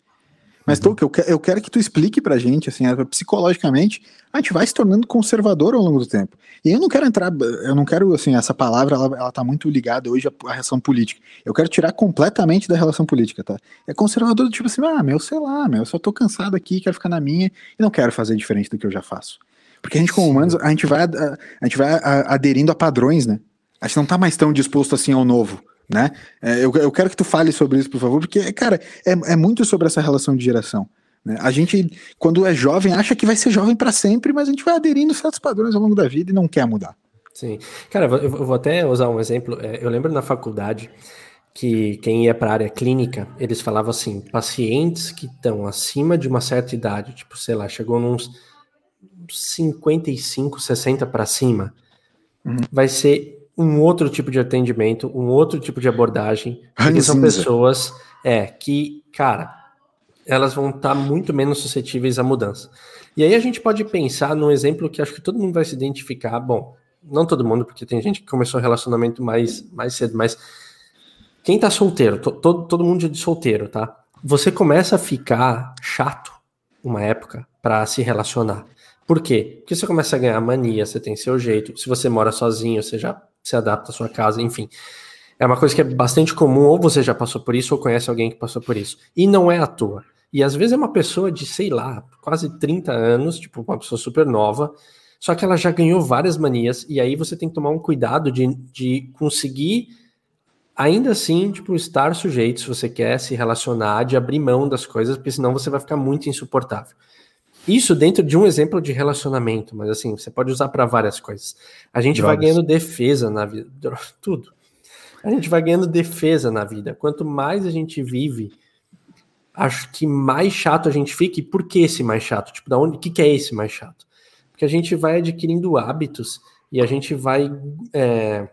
Mas, uhum. eu, eu quero que tu explique pra gente, assim, psicologicamente, a gente vai se tornando conservador ao longo do tempo. E eu não quero entrar, eu não quero, assim, essa palavra, ela, ela tá muito ligada hoje à, à relação política. Eu quero tirar completamente da relação política, tá? É conservador do tipo assim, ah, meu, sei lá, meu, eu só tô cansado aqui, quero ficar na minha e não quero fazer diferente do que eu já faço. Porque a gente, como humanos, a gente vai, a, a gente vai aderindo a padrões, né? A gente não tá mais tão disposto assim ao novo, né? É, eu, eu quero que tu fale sobre isso, por favor, porque, cara, é, é muito sobre essa relação de geração. Né? A gente, quando é jovem, acha que vai ser jovem para sempre, mas a gente vai aderindo certos padrões ao longo da vida e não quer mudar. Sim. Cara, eu vou até usar um exemplo. É, eu lembro na faculdade que quem ia para a área clínica, eles falavam assim: pacientes que estão acima de uma certa idade, tipo, sei lá, chegou nos 55, 60 para cima, uhum. vai ser um outro tipo de atendimento, um outro tipo de abordagem. Porque são pessoas é, que, cara, elas vão estar tá muito menos suscetíveis à mudança. E aí a gente pode pensar num exemplo que acho que todo mundo vai se identificar. Bom, não todo mundo, porque tem gente que começou o relacionamento mais, mais cedo, mas quem tá solteiro, to, todo, todo mundo de solteiro, tá? Você começa a ficar chato uma época para se relacionar. Por quê? Porque você começa a ganhar mania, você tem seu jeito. Se você mora sozinho, você já se adapta à sua casa, enfim. É uma coisa que é bastante comum, ou você já passou por isso, ou conhece alguém que passou por isso. E não é à toa. E às vezes é uma pessoa de, sei lá, quase 30 anos, tipo, uma pessoa super nova, só que ela já ganhou várias manias, e aí você tem que tomar um cuidado de, de conseguir, ainda assim, tipo, estar sujeito, se você quer se relacionar, de abrir mão das coisas, porque senão você vai ficar muito insuportável. Isso dentro de um exemplo de relacionamento, mas assim, você pode usar para várias coisas. A gente Drogas. vai ganhando defesa na vida, tudo. A gente vai ganhando defesa na vida. Quanto mais a gente vive, acho que mais chato a gente fica. E por que esse mais chato? Tipo, da onde? O que, que é esse mais chato? Porque a gente vai adquirindo hábitos e a gente vai é,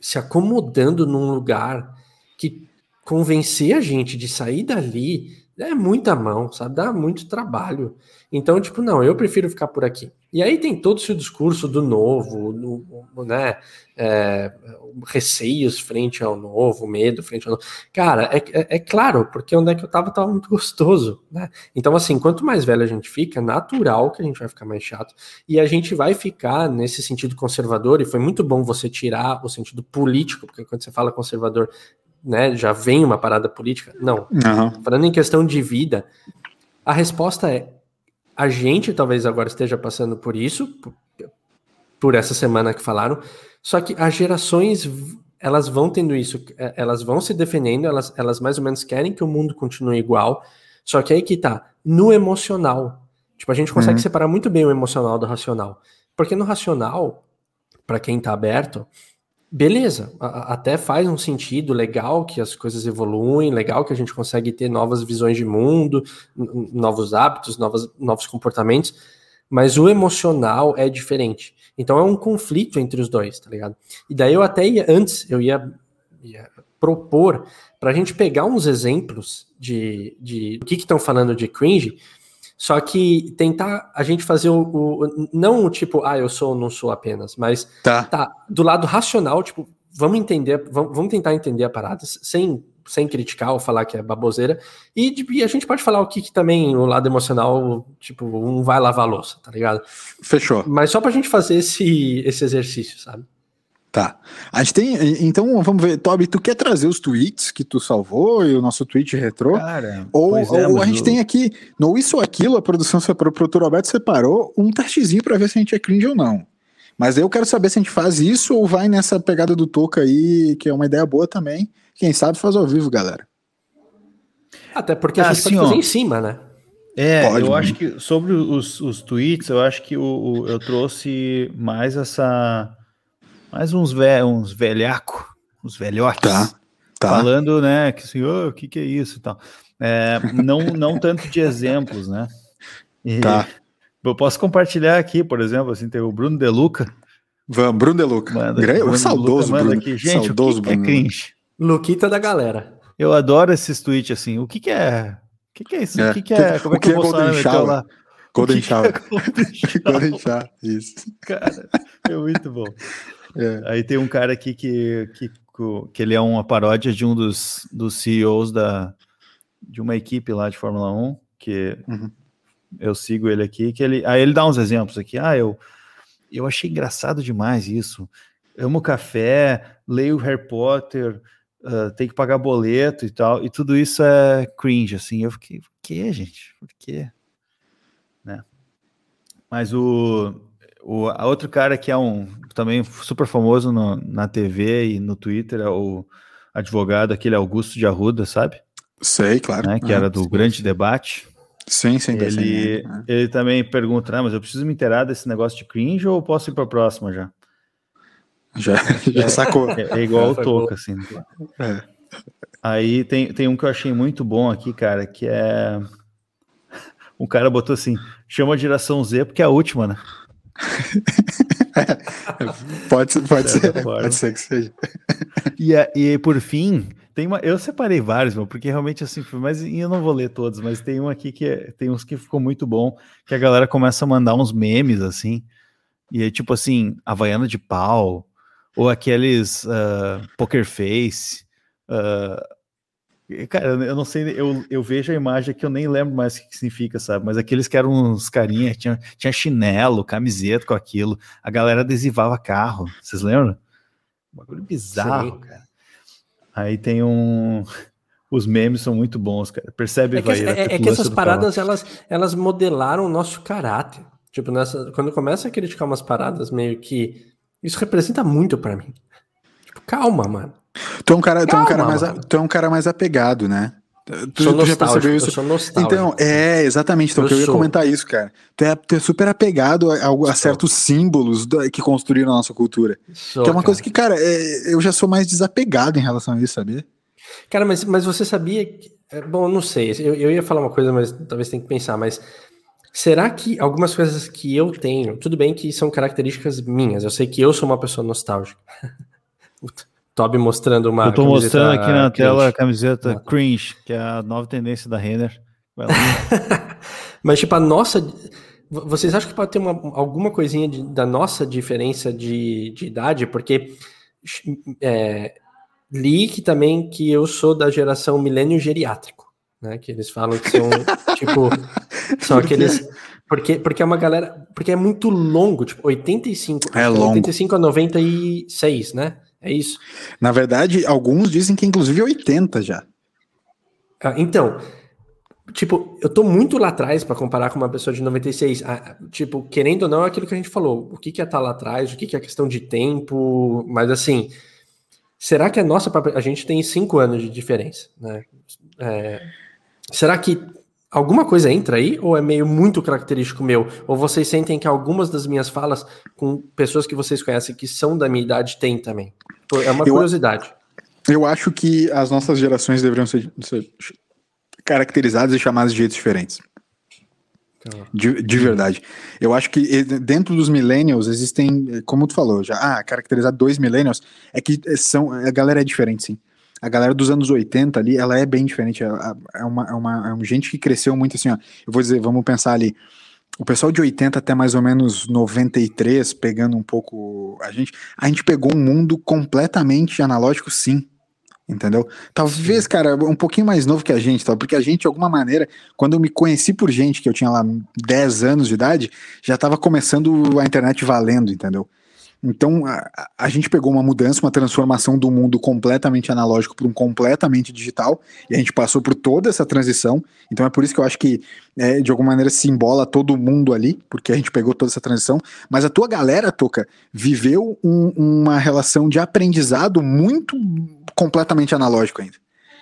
se acomodando num lugar que convencer a gente de sair dali é muita mão, sabe? Dá muito trabalho. Então, tipo, não, eu prefiro ficar por aqui. E aí tem todo esse discurso do novo, no, né? É, receios frente ao novo, medo frente ao novo. Cara, é, é, é, claro, porque onde é que eu tava, tava muito [laughs] gostoso, né? Então, assim, quanto mais velho a gente fica, natural que a gente vai ficar mais chato. E a gente vai ficar nesse sentido conservador, e foi muito bom você tirar o sentido político, porque quando você fala conservador, né, já vem uma parada política. Não. Uhum. Falando em questão de vida, a resposta é: a gente talvez agora esteja passando por isso, por, por essa semana que falaram, só que as gerações elas vão tendo isso, é, elas vão se defendendo, elas, elas mais ou menos querem que o mundo continue igual, só que aí que tá, no emocional. Tipo, a gente consegue uhum. separar muito bem o emocional do racional. Porque no racional, para quem tá aberto, beleza, até faz um sentido legal que as coisas evoluem, legal que a gente consegue ter novas visões de mundo, novos hábitos, novos, novos comportamentos, mas o emocional é diferente. Então é um conflito entre os dois, tá ligado? E daí eu até ia, antes, eu ia, ia propor para a gente pegar uns exemplos de, de do que estão falando de cringe, só que tentar a gente fazer o, o, não o tipo, ah, eu sou ou não sou apenas, mas tá. tá do lado racional, tipo, vamos entender, vamos, vamos tentar entender a parada sem sem criticar ou falar que é baboseira. E, e a gente pode falar o que, que, também o lado emocional, tipo, um vai lavar a louça, tá ligado? Fechou. Mas só pra gente fazer esse, esse exercício, sabe? Tá. A gente tem. Então, vamos ver. Toby, tu quer trazer os tweets que tu salvou e o nosso tweet retrô? Cara, ou, é, ou a gente eu... tem aqui, no Isso ou Aquilo, a produção separou, o produtor Roberto separou um testezinho para ver se a gente é cringe ou não. Mas eu quero saber se a gente faz isso ou vai nessa pegada do Toca aí, que é uma ideia boa também. Quem sabe faz ao vivo, galera. Até porque a gente assim, pode fazer ó, em cima, né? É, pode, eu acho que sobre os, os tweets, eu acho que o, o eu trouxe mais essa. Mais uns, ve, uns velhaco, uns velhotes. Tá, tá. Falando, né, que assim, oh, o que, que é isso e tal. É, não, não tanto de exemplos, né? E tá. Eu posso compartilhar aqui, por exemplo, assim, tem o Bruno Deluca. Vamos, Bruno Deluca. Manda, Bruno saudoso Bruno. Aqui. Gente, saudoso o que, que é cringe? Luquita da galera. Eu adoro esses tweets assim. O que, que é? O que, que é isso? É. O que, que é? Como é que, que é Golden Shower? Golden [laughs] Shower. Golden Shower, isso. Cara, é muito bom. É. Aí tem um cara aqui que, que, que ele é uma paródia de um dos, dos CEOs da, de uma equipe lá de Fórmula 1, que uhum. eu sigo ele aqui, que ele, aí ele dá uns exemplos aqui. Ah, eu, eu achei engraçado demais isso. Amo café, leio Harry Potter, uh, tem que pagar boleto e tal, e tudo isso é cringe, assim. Eu fiquei, por quê, gente? Por quê? Né? Mas o, o a outro cara que é um também super famoso no, na TV e no Twitter é o advogado, aquele Augusto de Arruda, sabe? Sei, claro. Né? Que era do grande debate. Sim, sim. Ele, né? ele também pergunta, ah, mas eu preciso me inteirar desse negócio de cringe ou posso ir para a próxima já? Já, [laughs] já sacou. É, é igual o Toca, assim. É. Aí tem, tem um que eu achei muito bom aqui, cara, que é. [laughs] Um cara botou assim: chama a geração Z porque é a última, né? [laughs] é, [laughs] pode, pode ser, pode ser que seja. E, e por fim, tem uma, eu separei vários, meu, porque realmente assim, mas eu não vou ler todos, mas tem um aqui que é, tem uns que ficou muito bom, que a galera começa a mandar uns memes assim, e é tipo assim, Havaiana de pau, ou aqueles uh, Poker Face. Uh, cara, eu não sei, eu, eu vejo a imagem que eu nem lembro mais o que significa, sabe? Mas aqueles que eram uns carinhas, tinha, tinha chinelo, camiseta com aquilo, a galera adesivava carro, vocês lembram? Um bagulho bizarro, Sim. cara. Aí tem um. Os memes são muito bons, cara. Percebe, é que, é, é, é que essas paradas elas, elas modelaram o nosso caráter. Tipo, nessa, quando começa a criticar umas paradas meio que isso representa muito para mim. Tipo, calma, mano. Tu é um cara, calma, tu é um cara, mais, tu é um cara mais apegado, né? Tu, sou tu já percebeu isso? Eu sou nostálgico. Então, é, exatamente. Então, eu, eu ia comentar isso, cara. Tu é, tu é super apegado a, a, a certos símbolos da, que construíram a nossa cultura. Sou, que é uma cara. coisa que, cara, é, eu já sou mais desapegado em relação a isso, sabia? Cara, mas, mas você sabia que. É, bom, não sei. Eu, eu ia falar uma coisa, mas talvez tenha que pensar, mas Será que algumas coisas que eu tenho, tudo bem que são características minhas, eu sei que eu sou uma pessoa nostálgica. [laughs] Toby mostrando uma. Eu tô mostrando aqui na cringe. tela a camiseta ah. cringe, que é a nova tendência da Renner. [laughs] Mas, tipo, a nossa. Vocês acham que pode ter uma, alguma coisinha de, da nossa diferença de, de idade? Porque é, li que também que eu sou da geração milênio geriátrico né? Que eles falam que são, [laughs] tipo, são aqueles. Porque, porque é uma galera. Porque é muito longo, tipo, 85. É longo. 85 a 96, né? É isso. Na verdade, alguns dizem que inclusive 80 já. Ah, então, tipo, eu tô muito lá atrás para comparar com uma pessoa de 96. Ah, tipo, querendo ou não, é aquilo que a gente falou. O que, que é estar tá lá atrás, o que, que é questão de tempo, mas assim. será que a nossa a gente tem cinco anos de diferença, né? É, será que alguma coisa entra aí ou é meio muito característico meu? Ou vocês sentem que algumas das minhas falas com pessoas que vocês conhecem que são da minha idade têm também? É uma eu, curiosidade. Eu acho que as nossas gerações deveriam ser, ser caracterizadas e chamadas de jeitos diferentes. De, de, verdade. Eu acho que dentro dos millennials existem, como tu falou, já, ah, caracterizar dois millennials, é que são, a galera é diferente, sim. A galera dos anos 80 ali, ela é bem diferente. É, é, uma, é, uma, é uma gente que cresceu muito assim, ó. Eu vou dizer, vamos pensar ali. O pessoal de 80 até mais ou menos 93, pegando um pouco a gente, a gente pegou um mundo completamente analógico, sim entendeu? Talvez, Sim. cara, um pouquinho mais novo que a gente, tá? porque a gente, de alguma maneira, quando eu me conheci por gente, que eu tinha lá 10 anos de idade, já estava começando a internet valendo, entendeu? Então, a, a, gente pegou uma mudança, uma transformação do mundo completamente analógico para um completamente digital, e a gente passou por toda essa transição. Então, é por isso que eu acho que, é, de alguma maneira, se embola todo mundo ali, porque a gente pegou toda essa transição. Mas a tua galera, Toca, viveu um, uma relação de aprendizado muito completamente analógico ainda.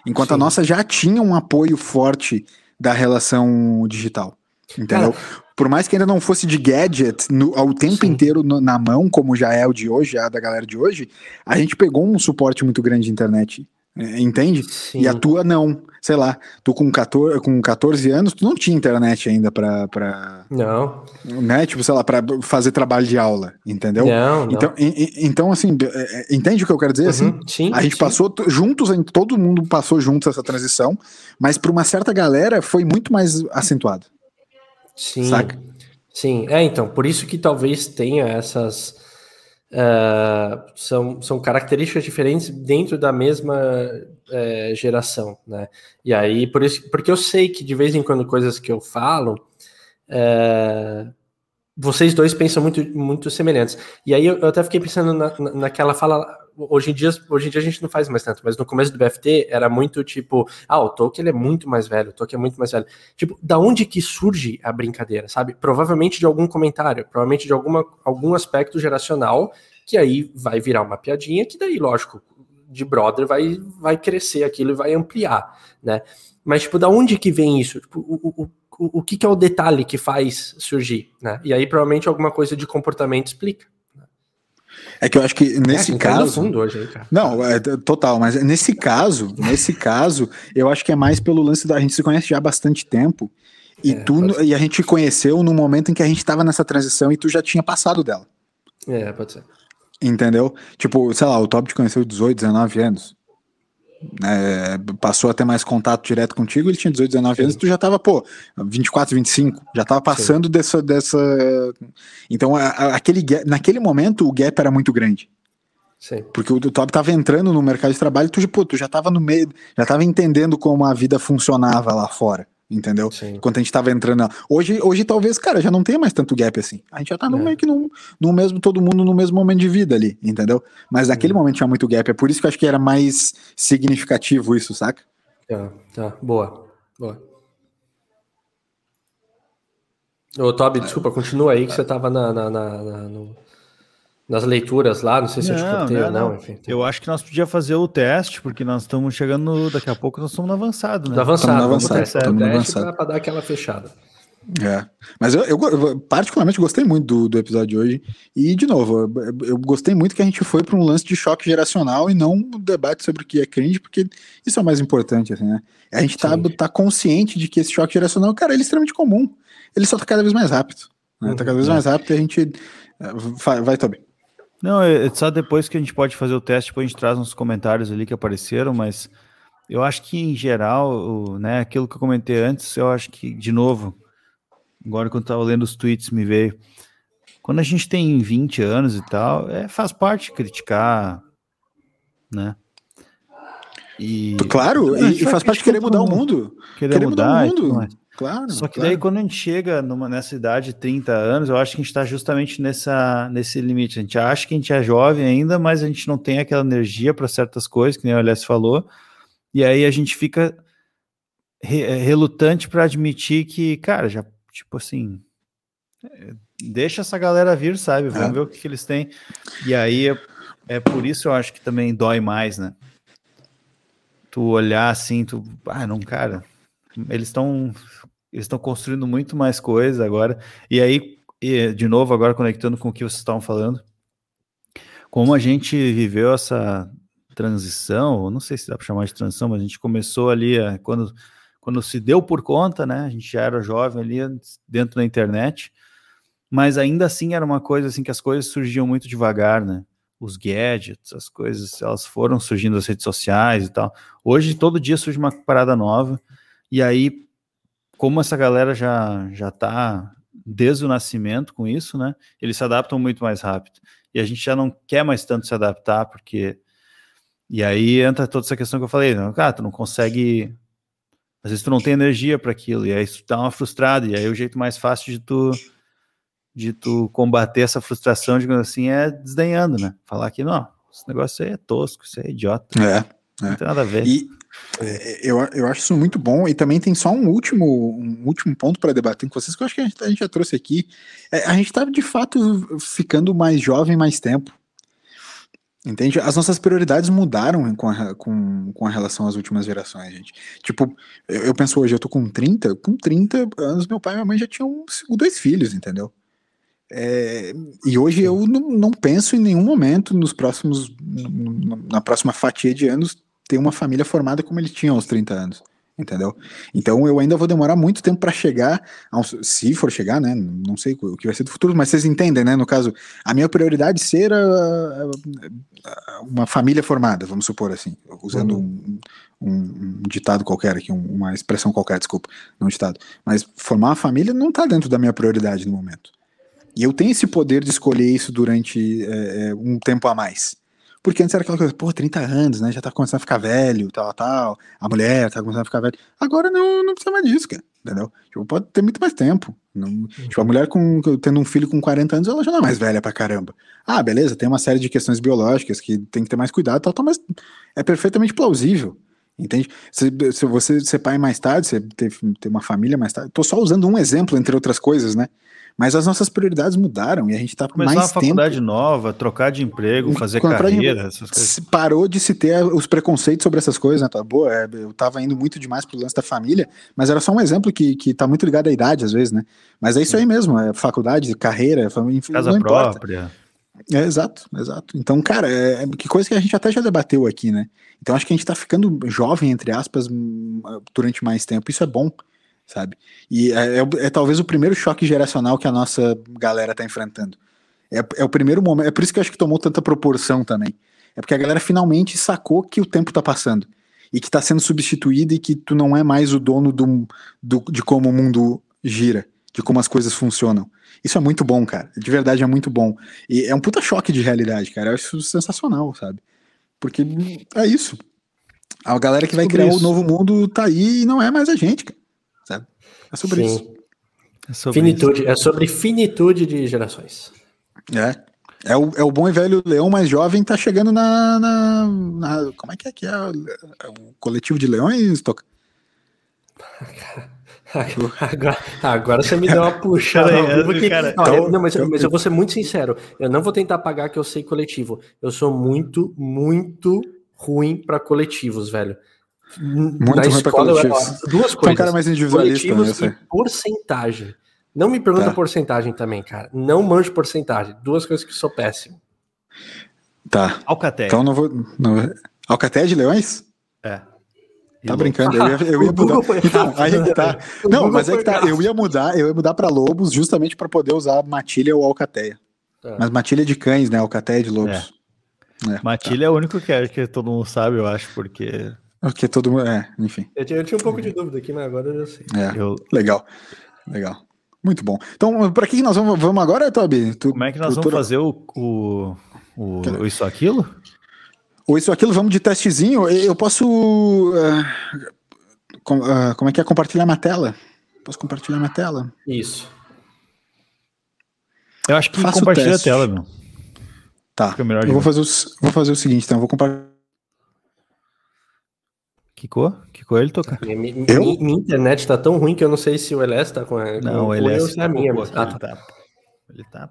Enquanto Sim. a nossa já tinha um apoio forte da relação digital. Entendeu? Cara, por mais que ainda não fosse de gadget no, ao tempo sim. inteiro no, na mão, como já é o de hoje, já da galera de hoje, a gente pegou um suporte muito grande de internet. É, entende? Sim. E a tua não. Sei lá, tu com 14, com 14 anos, tu não tinha internet ainda pra. pra não. Né? Tipo, sei lá, pra fazer trabalho de aula, entendeu? Não, então, não. então assim, é, é, entende o que eu quero dizer? Uhum, assim, sim, a gente sim. passou juntos, todo mundo passou juntos essa transição, mas para uma certa galera foi muito mais acentuado. Sim. Saca? Sim, é, então, por isso que talvez tenha essas. Uh, são, são características diferentes dentro da mesma uh, geração, né? E aí, por isso, porque eu sei que de vez em quando coisas que eu falo, uh, vocês dois pensam muito, muito semelhantes. E aí eu, eu até fiquei pensando na, naquela fala hoje em dia, hoje em dia a gente não faz mais tanto, mas no começo do BFT era muito tipo, ah, o Tolkien ele é muito mais velho, o Tolkien é muito mais velho. Tipo, da onde que surge a brincadeira, sabe? Provavelmente de algum comentário, provavelmente de alguma, algum aspecto geracional, que aí vai virar uma piadinha, que daí, lógico, de brother vai, vai crescer aquilo e vai ampliar, né? Mas, tipo, da onde que vem isso? Tipo, o, o, o, o que, que é o detalhe que faz surgir, né? E aí, provavelmente, alguma coisa de comportamento explica. É que eu acho que nesse é, caso. Fundo hoje, aí, cara. Não, é, total, mas nesse caso, nesse caso, eu acho que é mais pelo lance da. A gente se conhece já há bastante tempo. E, é, tu, e a gente conheceu no momento em que a gente estava nessa transição e tu já tinha passado dela. É, pode ser. Entendeu? Tipo, sei lá, o Top te conheceu 18, 19 anos é, passou a ter mais contato direto contigo, ele tinha 18, 19 Sim. anos, tu já tava, pô, 24, 25, já tava passando dessa, dessa. Então, a, a, aquele naquele momento, o gap era muito grande. Sim. Porque o, o Top tava entrando no mercado de trabalho, tu, pô, tu já tava no meio, já tava entendendo como a vida funcionava lá fora entendeu? Sim. Enquanto a gente tava entrando. Hoje, hoje talvez, cara, já não tenha mais tanto gap assim. A gente já tá no é. meio que no, mesmo, todo mundo no mesmo momento de vida ali, entendeu? Mas naquele hum. momento tinha muito gap. É por isso que eu acho que era mais significativo isso, saca? Tá, tá. Boa. Boa. Ô, Toby, desculpa, continua aí que você tava na, na, na, na no nas leituras lá, não sei se não, eu te contei ou não, enfim. Eu acho que nós podíamos fazer o teste, porque nós estamos chegando, daqui a pouco nós estamos no avançado, né? No avançado, avançado, estamos no avançado. Para dar aquela fechada. É, mas eu, eu, eu, particularmente gostei muito do, do episódio de hoje, e de novo, eu, eu gostei muito que a gente foi para um lance de choque geracional e não um debate sobre o que é cringe, porque isso é o mais importante, assim, né? A gente tá, tá consciente de que esse choque geracional, cara, ele é extremamente comum, ele só tá cada vez mais rápido, né? Tá cada vez uhum. mais rápido e a gente é, vai, vai também. Não, é, é só depois que a gente pode fazer o teste, depois a gente traz uns comentários ali que apareceram, mas eu acho que em geral, né, aquilo que eu comentei antes, eu acho que, de novo, agora quando eu estava lendo os tweets me veio, quando a gente tem 20 anos e tal, é, faz parte criticar, né? E, claro, e, e faz parte de querer mudar o mundo. Querer, querer mudar, mudar o mundo. Claro. Só que claro. daí, quando a gente chega numa, nessa idade de 30 anos, eu acho que a gente está justamente nessa, nesse limite. A gente acha que a gente é jovem ainda, mas a gente não tem aquela energia para certas coisas, que nem o Alessio falou. E aí a gente fica re, é, relutante para admitir que, cara, já, tipo assim, é, deixa essa galera vir, sabe? Vamos é. ver o que, que, eles têm. E aí é por isso eu acho que também dói mais, né? Tu olhar assim, tu, ah, não, cara, eles estão eles estão construindo muito mais coisa agora. E aí, de novo, agora conectando com o que vocês estavam falando, como a gente viveu essa transição, não sei se dá para chamar de transição, mas a gente começou ali a, quando quando se deu por conta, né? A gente já era jovem ali dentro da internet, mas ainda assim era uma coisa assim que as coisas surgiam muito devagar, né? Os gadgets, as coisas, elas foram surgindo das redes sociais e tal. Hoje todo dia surge uma parada nova e aí como essa galera já já tá desde o nascimento com isso, né? Eles se adaptam muito mais rápido. E a gente já não quer mais tanto se adaptar porque e aí entra toda essa questão que eu falei, né? cara, tu não consegue às vezes tu não tem energia para aquilo, e aí isso dá uma frustrada, e aí o jeito mais fácil de tu de tu combater essa frustração, digamos assim, é desdenhando, né? Falar que não, esse negócio aí é tosco, isso aí é idiota. É. Não tem nada a ver. E é, eu, eu acho isso muito bom. E também tem só um último, um último ponto para debater com vocês, que eu acho que a gente, a gente já trouxe aqui. É, a gente está de fato ficando mais jovem mais tempo. Entende? As nossas prioridades mudaram com a, com, com a relação às últimas gerações, gente. Tipo, eu, eu, penso hoje, eu tô com 30, com 30 anos meu pai e minha mãe já tinham dois filhos, entendeu? É, e hoje eu não, não, penso em nenhum momento nos próximos, na próxima fatia de anos, ter uma família formada como ele tinha aos 30 anos entendeu? Então eu ainda vou demorar muito tempo para chegar, um, se for chegar, né? Não sei o que vai ser do futuro, mas vocês entendem, né? No caso, a minha prioridade ser a, a, uma família formada, vamos supor assim, usando uhum. um, um, um, ditado qualquer aqui, uma expressão qualquer, desculpa, não ditado. Mas formar uma família não está dentro da minha prioridade no momento. E eu tenho esse poder de escolher isso durante é, um tempo a mais. Porque antes era aquela coisa, pô, 30 anos, né? Já tá começando a ficar velho, tal, tal. A mulher tá começando a ficar velha. Agora não, não precisa mais disso, cara. Entendeu? Tipo, pode ter muito mais tempo. Não, uhum. Tipo, a mulher com, tendo um filho com 40 anos, ela já não é mais velha pra caramba. Ah, beleza, tem uma série de questões biológicas que tem que ter mais cuidado, tal, tal, mas é perfeitamente plausível. Entende? Se, se você ser pai mais tarde, você ter, ter uma família mais tarde. Tô só usando um exemplo, entre outras coisas, né? Mas as nossas prioridades mudaram e a gente está com mais tempo. Começar uma faculdade nova, trocar de emprego, fazer carreira, de... essas coisas. Parou de se ter os preconceitos sobre essas coisas, né? Tá, boa, é, eu estava indo muito demais pro lance da família, mas era só um exemplo que, que tá muito ligado à idade, às vezes, né? Mas é isso aí mesmo, é faculdade, carreira, família, Casa própria. É, exato, exato. Então, cara, é, é, que coisa que a gente até já debateu aqui, né? Então acho que a gente tá ficando jovem, entre aspas, durante mais tempo. Isso é bom sabe? E é, é, é, talvez o primeiro choque geracional que a nossa galera tá enfrentando. É, é o primeiro momento, é por isso que eu acho que tomou tanta proporção também. É porque a galera finalmente sacou que o tempo tá passando e que tá sendo substituído e que tu não é mais o dono do, do, de como o mundo gira, de como as coisas funcionam. Isso é muito bom, cara. De verdade é muito bom. E é um puta choque de realidade, cara. Eu acho sensacional, sabe? Porque é isso. A galera que vai criar o novo mundo tá aí e não é mais a gente, cara. É sobre Sim. isso. É sobre finitude, isso. é sobre finitude de gerações. É. É o, é o bom e velho leão mais jovem tá chegando na, na, na como é que é que é, é o coletivo de leões, Toca? [laughs] Agora, agora, você me deu uma puxada. Aí, cara, não, então, não, mas, eu, mas eu vou ser muito sincero. Eu não vou tentar pagar que eu sei coletivo. Eu sou muito, muito ruim para coletivos, velho. Muito Na escola, eu, duas coisas. um cara mais individualista. Coletivos né, e porcentagem. Não me pergunta tá. porcentagem também, cara. Não manjo porcentagem. Duas coisas que sou péssimo. Tá. Alcaté. Então não vou. Não... Alcaté de leões? É. Tá brincando, eu ia, eu ia [laughs] mudar. Então, aí que tá. [laughs] Não, mas é que tá. Eu ia mudar, eu ia mudar para lobos justamente para poder usar matilha ou alcateia. Tá. Mas matilha de cães, né? Alcateia de lobos. É. É, matilha tá. é o único que, é, que todo mundo sabe, eu acho, porque porque todo mundo. É, enfim. Eu tinha, eu tinha, um pouco de dúvida aqui, mas agora eu já sei. É, eu... Legal. Legal. Muito bom. Então, para que nós vamos, vamos agora, Toby? Tu, Como é que nós tu, vamos tu... fazer o, o, o, o, Isso Aquilo? O Isso Aquilo, vamos de testezinho. Eu posso. Uh, com, uh, como é que é? Compartilhar minha tela? Posso compartilhar minha tela? Isso. Eu acho que Faço compartilha a tela, meu. Tá. Eu vou fazer, o, vou fazer o seguinte, então. Eu vou compartilhar Kiko? Kiko ele toca. Minha, minha, minha, internet tá tão ruim que eu não sei se o LS tá com a. Não, o LS tá, a minha. Mas... Ah, tá. Ele tá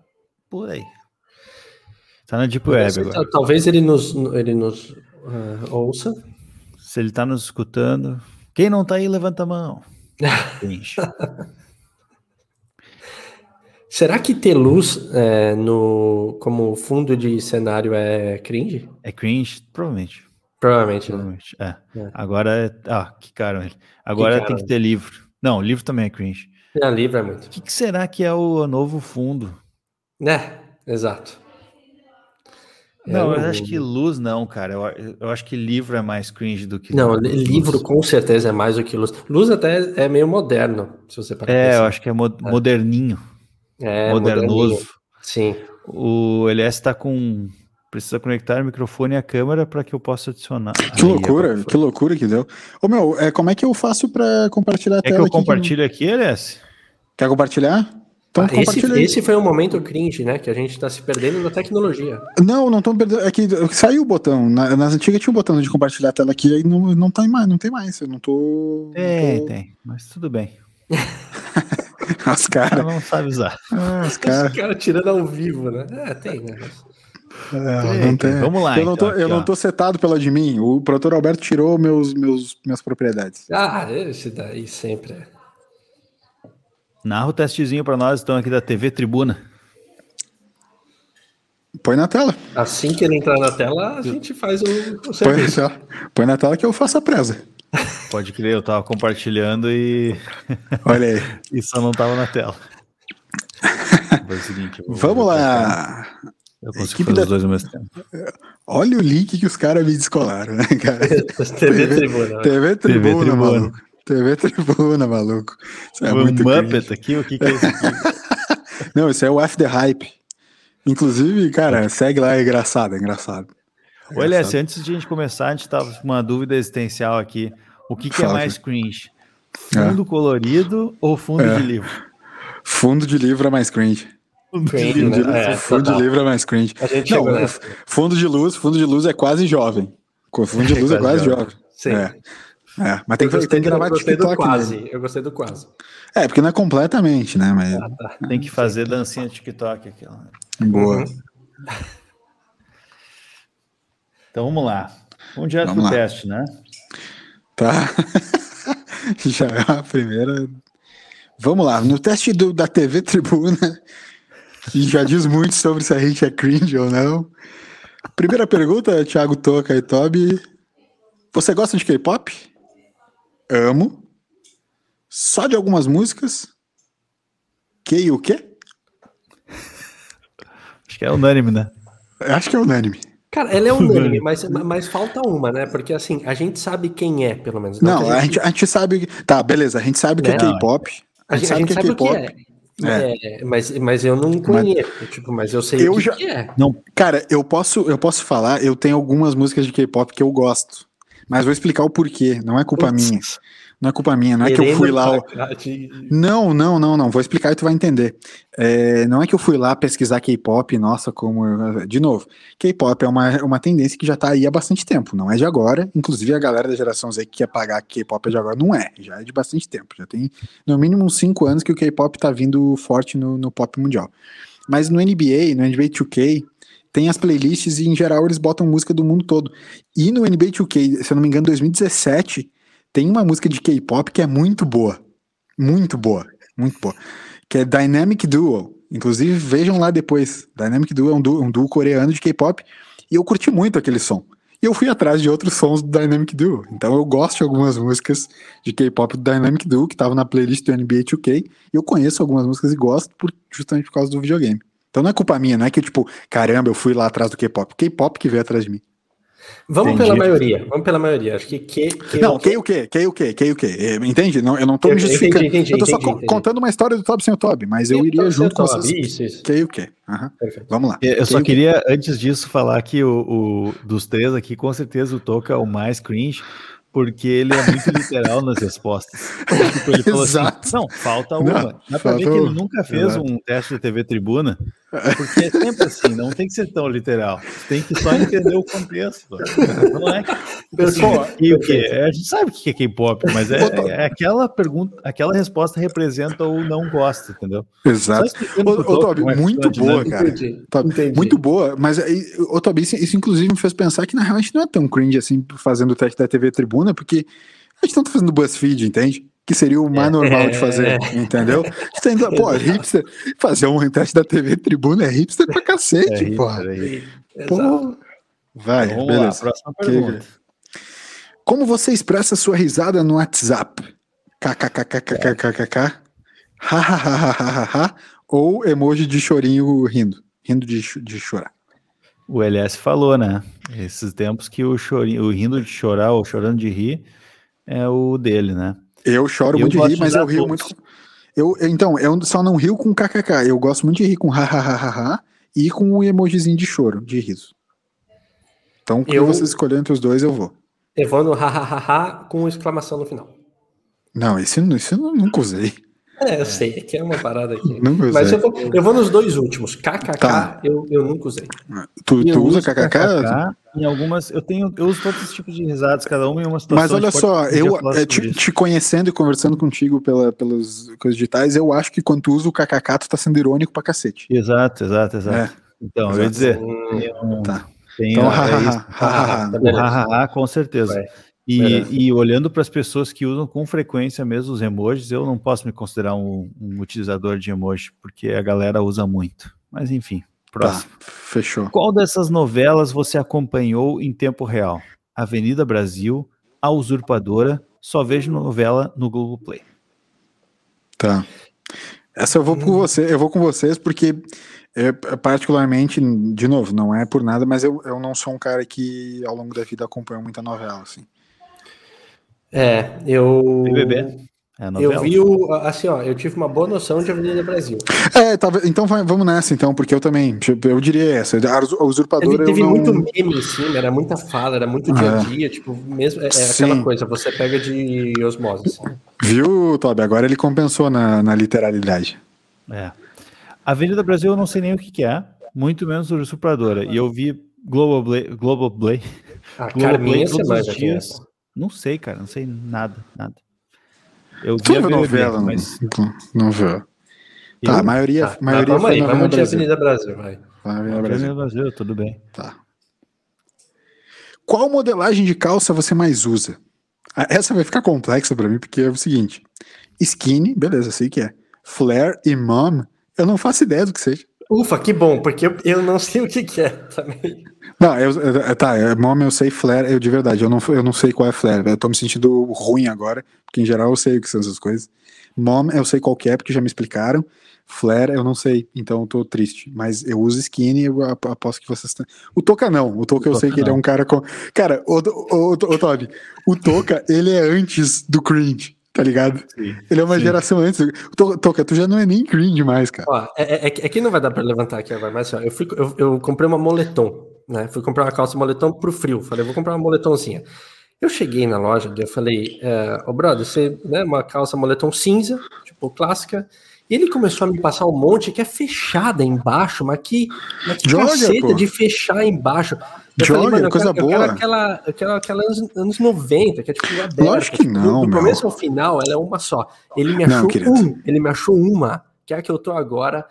por aí. Tá na Deep Web agora. Talvez ele nos, ele nos uh, ouça. Se ele tá nos escutando. Quem não tá aí, levanta a mão. [laughs] Será que ter luz é, no, como fundo de cenário é cringe? É cringe? Provavelmente. Provavelmente, né? Provavelmente. É. é. Agora é. Ah, que caro ele. Agora que tem que ter livro. Não, livro também é cringe. Não, livro é muito. O que, que será que é o novo fundo? Né, exato. Não, eu, eu acho que luz não, cara. Eu, eu, acho que livro é mais cringe do que. Não, luz. livro com certeza é mais do que luz. Luz até é meio moderno, se você parar. É, eu acho que é, mo é. moderninho. É, modernoso. Moderninho. Sim. O LS está com. Precisa conectar o microfone e a câmera para que eu possa adicionar. Que Aí, loucura, que loucura que deu. Ô meu, é, como é que eu faço para compartilhar a tela? É que eu compartilho aqui, LS? Quer compartilhar? Então, ah, esse, esse, foi um momento cringe, né? Que a gente está se perdendo na tecnologia. Não, não estamos perdendo. É que saiu o botão. Na, nas antigas tinha o um botão de compartilhar a tela aqui, aí não, não tem mais, não tem mais. Eu não tô. Tem, tô... tem, mas tudo bem. Os caras. não sabe usar. Ah, os caras cara tirando ao vivo, né? É, tem, né? É, não tem. Vamos lá. Eu, não, tô, então, aqui, eu não tô setado pela de mim. O produtor Alberto tirou meus, meus, minhas propriedades. Ah, esse daí sempre é. Narra o testezinho para nós, então, aqui da TV Tribuna. Põe na tela. Assim que ele entrar na tela, a gente faz o, o serviço. Põe, Põe na tela que eu faço a presa. [laughs] Pode crer, eu tava compartilhando e. [laughs] Olha aí. [laughs] e só não tava na tela. É seguinte, Vamos lá. Eu consigo fazer da... os dois ao mesmo tempo. Olha o link que os caras me descolaram, né, cara? [laughs] TV, Tribuna. TV Tribuna, TV Tribuna. maluco. TV Tribuna, maluco. Isso é o muito Muppet aqui, o que, que é isso aqui? [laughs] Não, isso é o F The Hype. Inclusive, cara, segue lá, é engraçado, é engraçado. É Olha, antes de a gente começar, a gente tava com uma dúvida existencial aqui. O que, que é mais cringe? Fundo é. colorido ou fundo é. de livro? Fundo de livro é mais cringe. Fundo, cringe, de, livro, né? é, fundo de livro é mais cringe. Não, fundo de luz, fundo de luz é quase jovem. Fundo de luz é quase jovem. Sim. É. É, mas tem, que, tem que gravar eu TikTok. quase, né? Eu gostei do quase. É, porque não é completamente, né? Mas... Ah, tá. Tem que fazer dancinha TikTok aqui. Ó. Boa. Uhum. Então vamos lá. Vamos direto vamos pro lá. teste, né? Tá. [laughs] Já é a primeira. Vamos lá. No teste do, da TV Tribuna, que já diz muito sobre se a gente é cringe ou não. Primeira pergunta, Thiago Toca e Toby. Você gosta de K-pop? Amo. Só de algumas músicas? Que e o quê? Acho que é unânime, né? Acho que é unânime. Cara, ela é unânime, [laughs] mas, mas falta uma, né? Porque assim, a gente sabe quem é, pelo menos. Não, não a, gente... A, gente, sabe. Tá, beleza, a gente sabe que é, é K-pop. A, gente sabe, que é K-pop. É. é. mas, mas eu não conheço, mas, tipo, mas eu sei eu que, já, que é. Não, cara, eu posso, eu posso falar, eu tenho algumas músicas de K-pop que eu gosto. Mas vou explicar o porquê, não é culpa minha. Não é culpa minha, não é que eu fui lá. Não, não, não, não. Vou explicar e tu vai entender. É, não é que eu fui lá pesquisar K-pop, nossa, como. De novo, K-pop é uma, uma tendência que já tá aí há bastante tempo, não é de agora. Inclusive a galera da geração Z que quer pagar K-pop é de agora, não é, já é de bastante tempo. Já tem no mínimo uns 5 anos que o K-pop tá vindo forte no, no pop mundial. Mas no NBA, no NBA 2K, tem as playlists e em geral eles botam música do mundo todo. E no NBA 2K, se eu não me engano, 2017, tem uma música de K-pop que é muito boa. Muito boa. Muito boa. Que é Dynamic Duo. Inclusive, vejam lá depois. Dynamic Duo é um duo, um duo coreano de K-pop. E eu curti muito aquele som. E eu fui atrás de outros sons do Dynamic Duo. Então eu gosto de algumas músicas de K-pop do Dynamic Duo, que estavam na playlist do NBA 2K. E eu conheço algumas músicas e gosto por, justamente por causa do videogame. Então não é culpa minha, não é que tipo, caramba, eu fui lá atrás do K-pop. K-pop que veio atrás de mim. Vamos Entendi. pela maioria, vamos pela maioria. Acho que que, que não, que o quê? Que o quê? Que o quê? Entende? Não, eu não tô eu, me justificando. Entendi, entendi, eu tô só entendi, contando uma história do Tob sem o Tob, mas eu, eu iria junto com vocês. Isso, isso. Que o quê? Uhum. Vamos lá. Eu que só queria, antes disso, falar que o, o, dos três aqui, com certeza o Toca é o mais cringe, porque ele é muito [laughs] literal nas respostas. Tipo, ele falou assim, Exato. assim: não, falta uma. Não, Dá pra ver que ele nunca fez Exato. um teste de TV Tribuna. Porque é sempre assim, não tem que ser tão literal. Tem que só entender o contexto. Não é que, assim, e o quê? A gente sabe o que é K-pop, mas é, é, aquela pergunta, aquela resposta representa ou não gosta, entendeu? Exato. Ô, ô Tobi, muito boa, cara. Entendi, muito boa, mas ô Tobi, isso, isso, inclusive me fez pensar que na real a gente não é tão cringe assim fazendo o teste da TV Tribuna, porque a gente não tá fazendo BuzzFeed, entende? Que seria o mais é, normal de fazer, é. entendeu? Ainda, pô, hipster, fazer um teste da TV Tribuna é hipster pra cacete, é pô. pô. Vai, Vamos beleza. Lá, próxima pergunta. Que... Como você expressa sua risada no WhatsApp? KKKKKKKK, hahaha, ou emoji de chorinho rindo, rindo de, de chorar. O LS falou, né? Esses tempos que o chorinho, o rindo de chorar ou chorando de rir é o dele, né? Eu choro eu muito de rir, mas eu rio todos. muito. Eu, então, eu só não rio com kkk. Eu gosto muito de rir com hahaha e com o um emojizinho de choro, de riso. Então, quando eu... você escolher entre os dois, eu vou. Eu vou no hahaha com exclamação no final. Não, esse, esse eu nunca usei. É, eu sei, é que é uma parada aqui. Nunca usei. Mas eu vou, eu vou nos dois últimos. KKK tá. eu, eu nunca usei. Tu, tu usa KKK? KKK? Em algumas, eu tenho, eu uso todos os tipos de risadas, cada uma em uma situação. Mas olha só, eu é, te, te, conhecendo e conversando contigo pela, pelas coisas digitais, eu acho que quando tu usa o KKK, tu tá sendo irônico pra cacete. Exato, exato, exato. É. Então, exato. eu ia dizer. Hum, tá. Tem, então, hahaha, é com certeza. Vai. E, é. e olhando para as pessoas que usam com frequência mesmo os emojis, eu não posso me considerar um, um utilizador de emoji, porque a galera usa muito. Mas enfim, próximo. Tá, fechou. Qual dessas novelas você acompanhou em tempo real? Avenida Brasil, A Usurpadora, só vejo novela no Google Play. Tá. Essa eu vou com hum. você, eu vou com vocês porque é, particularmente, de novo, não é por nada, mas eu, eu não sou um cara que ao longo da vida acompanhou muita novela, assim. É, eu. BBB. É eu vi o. Assim, ó, eu tive uma boa noção de Avenida Brasil. É, tá, então vai, vamos nessa, então, porque eu também. Tipo, eu diria essa. A usurpadora. Teve, teve não... muito meme em cima, era muita fala, era muito dia a é. dia, tipo, mesmo. É, é aquela coisa, você pega de osmose. Assim. Viu, Toby? Agora ele compensou na, na literalidade. É. Avenida Brasil eu não sei nem o que, que é, muito menos usurpadora. E eu vi Global Play. Global Play. Ah, Global Play todos os dias. Não sei, cara, não sei nada, nada. Eu vi a novela, mas não viu. Tá, a maioria, tá, maioria tá, vamos aí, vamos de Avenida Brasil, vai. Avenida Brasil. Brasil, tudo bem. Tá. Qual modelagem de calça você mais usa? Ah, essa vai ficar complexa para mim, porque é o seguinte: skinny, beleza, sei que é. Flare e mom, eu não faço ideia do que seja. Ufa, que bom, porque eu, eu não sei o que, que é também. Não, eu, eu, tá, é, mom eu sei flare, eu de verdade, eu não, eu não sei qual é flare, eu tô me sentindo ruim agora, porque em geral eu sei o que são essas coisas. Mom eu sei qual é, porque já me explicaram. Flare eu não sei, então eu tô triste. Mas eu uso skinny e eu aposto que vocês estão. O Toca não, o Toca eu sei que ele é um cara com. Cara, o, o, o, o Toby, o Toca, ele é antes do cringe tá ligado? Sim, ele é uma sim. geração antes. Toca, tu já não é nem cringe mais, cara. Ó, é, é, é, que não vai dar pra levantar aqui agora, mas ó, eu, fui, eu, eu, comprei uma moletom, né? Fui comprar uma calça moletom pro frio. Falei, vou comprar uma moletomzinha. Eu cheguei na loja, eu falei, é, ô oh, brother, você, né, uma calça moletom cinza, tipo, clássica, e ele começou a me passar um monte que é fechada embaixo, mas que, mas que Georgia, de fechar embaixo. Eu falei, coisa boa. Aquela, aquela, aquela anos, anos 90, que é tipo aberta. Lógico que não, Do, do começo ao final, ela é uma só. Ele me achou não, um, ele me achou uma, que é a que eu tô agora.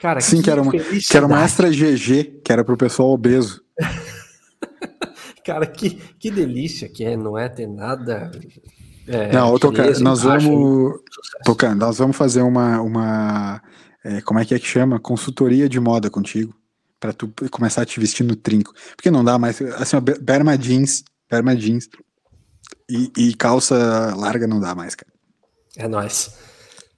Cara, Sim, que, que era uma, que era uma extra GG, que era pro pessoal obeso. [laughs] Cara, que, que delícia que é, não é ter nada. É, não, tocar, nós vamos. Tocando, nós vamos fazer uma. uma é, como é que é que chama? Consultoria de moda contigo para tu começar a te vestir no trinco. Porque não dá mais. Assim, ó, Berma jeans, Berma jeans e, e, calça larga não dá mais, cara. É nóis.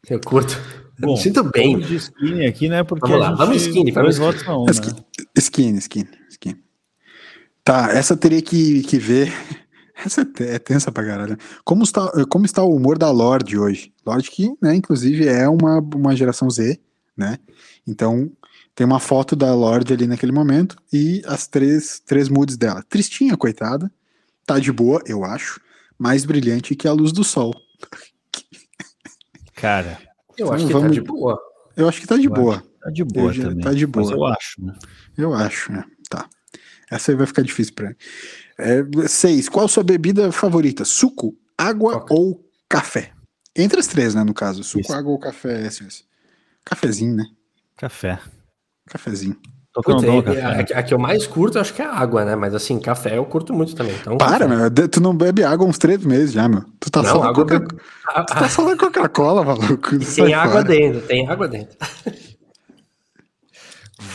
Eu curto. Bom, sinto bem. Vamos de skinny aqui, né? Porque vamos lá, vamos skinny, vamos skinny. Não, né? skinny, skinny, skinny. Tá, essa teria que, que ver. [laughs] Essa é, é tensa pra caralho. Como está, como está o humor da Lorde hoje? Lorde que, né, inclusive é uma, uma geração Z, né? Então, tem uma foto da Lorde ali naquele momento e as três, três moods dela. Tristinha, coitada. Tá de boa, eu acho. Mais brilhante que a luz do sol. Cara. Eu então, acho que tá vamos... tá de boa. Eu acho que tá de eu boa. Tá de boa Eu já- também. tá de boa. Mas eu acho, né? Eu acho, né? Tá. Essa aí vai ficar difícil pra mim. É, seis. Qual sua bebida favorita? Suco, água Coca. ou café? Entre as três, né? No caso. Suco, Isso. água ou café. Esse. Cafezinho, né? Café. Cafezinho. Tomo é- café. a, que- a que eu mais curto, acho que é água, né? Mas assim, café eu curto muito também. Então, Para, café. meu. Tu não bebe água há uns três meses já, meu. Tu tá Não, água Coca... eu. Ah, [laughs] Tu tá falando Coca-Cola, maluco. ah, Sai tem água fora. dentro, tem água dentro.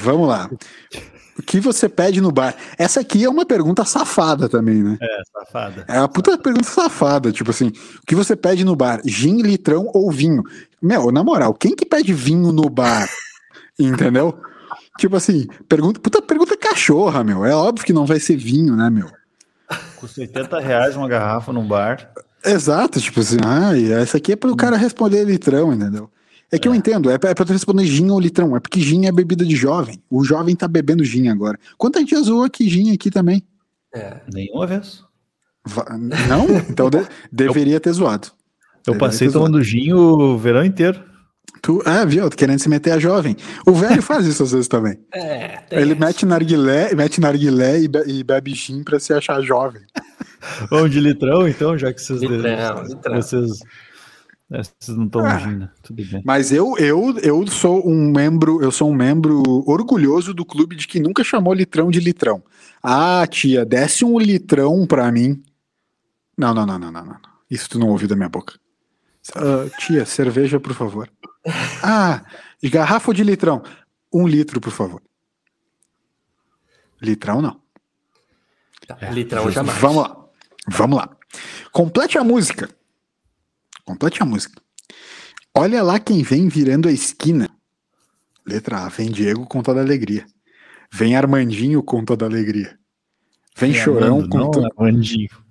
Vamos lá. O que você pede no bar? Essa aqui é uma pergunta safada também, né? É, safada. É uma puta pergunta safada, tipo assim, o que você pede no bar? Gin, litrão ou vinho? Meu, na moral, quem que pede vinho no bar? [laughs] Entendeu? Tipo assim, pergunta, puta pergunta cachorra, meu. É óbvio que não vai ser vinho, né, meu? Custa 80 reais uma garrafa num bar. Exato, tipo assim, ah, essa aqui é para o cara responder litrão, entendeu? É que eu entendo, é pra, é pra tu responder gin ou litrão, é porque gin é bebida de jovem. O jovem tá bebendo gin agora. Quanta gente já zoou aqui gin aqui também? É. Nenhuma vez. Va- Não? Então de- deveria ter zoado. Eu Deveria passei zoado. tomando gin o verão inteiro. Tu, ah, viu? Querendo se meter a jovem. O velho faz isso às vezes também. [laughs] É, Ele mete narguilé, mete narguilé e, be- e bebe gin pra se achar jovem. [laughs] Vamos de litrão, então, já que vocês, Litrão, litrão. vocês, é, vocês não tomam Ah. gin, né? Tudo bem. Mas eu, eu, eu sou um membro, eu sou um membro orgulhoso do clube de que nunca chamou litrão de litrão. Ah, tia, desce um litrão pra mim. Não, não, não, não, não, não. Isso tu não ouviu da minha boca. Ah, tia, cerveja, por favor. Ah, de garrafa ou de litrão? Um litro, por favor. Litrão não. Tá, litrão jamais. Vamos lá. Vamos lá. Complete a música. Complete a música. Olha lá quem vem virando a esquina. Letra A. Vem Diego com toda alegria. Vem Armandinho com toda alegria. Vem Chorão Armando, com toda. Armandinho.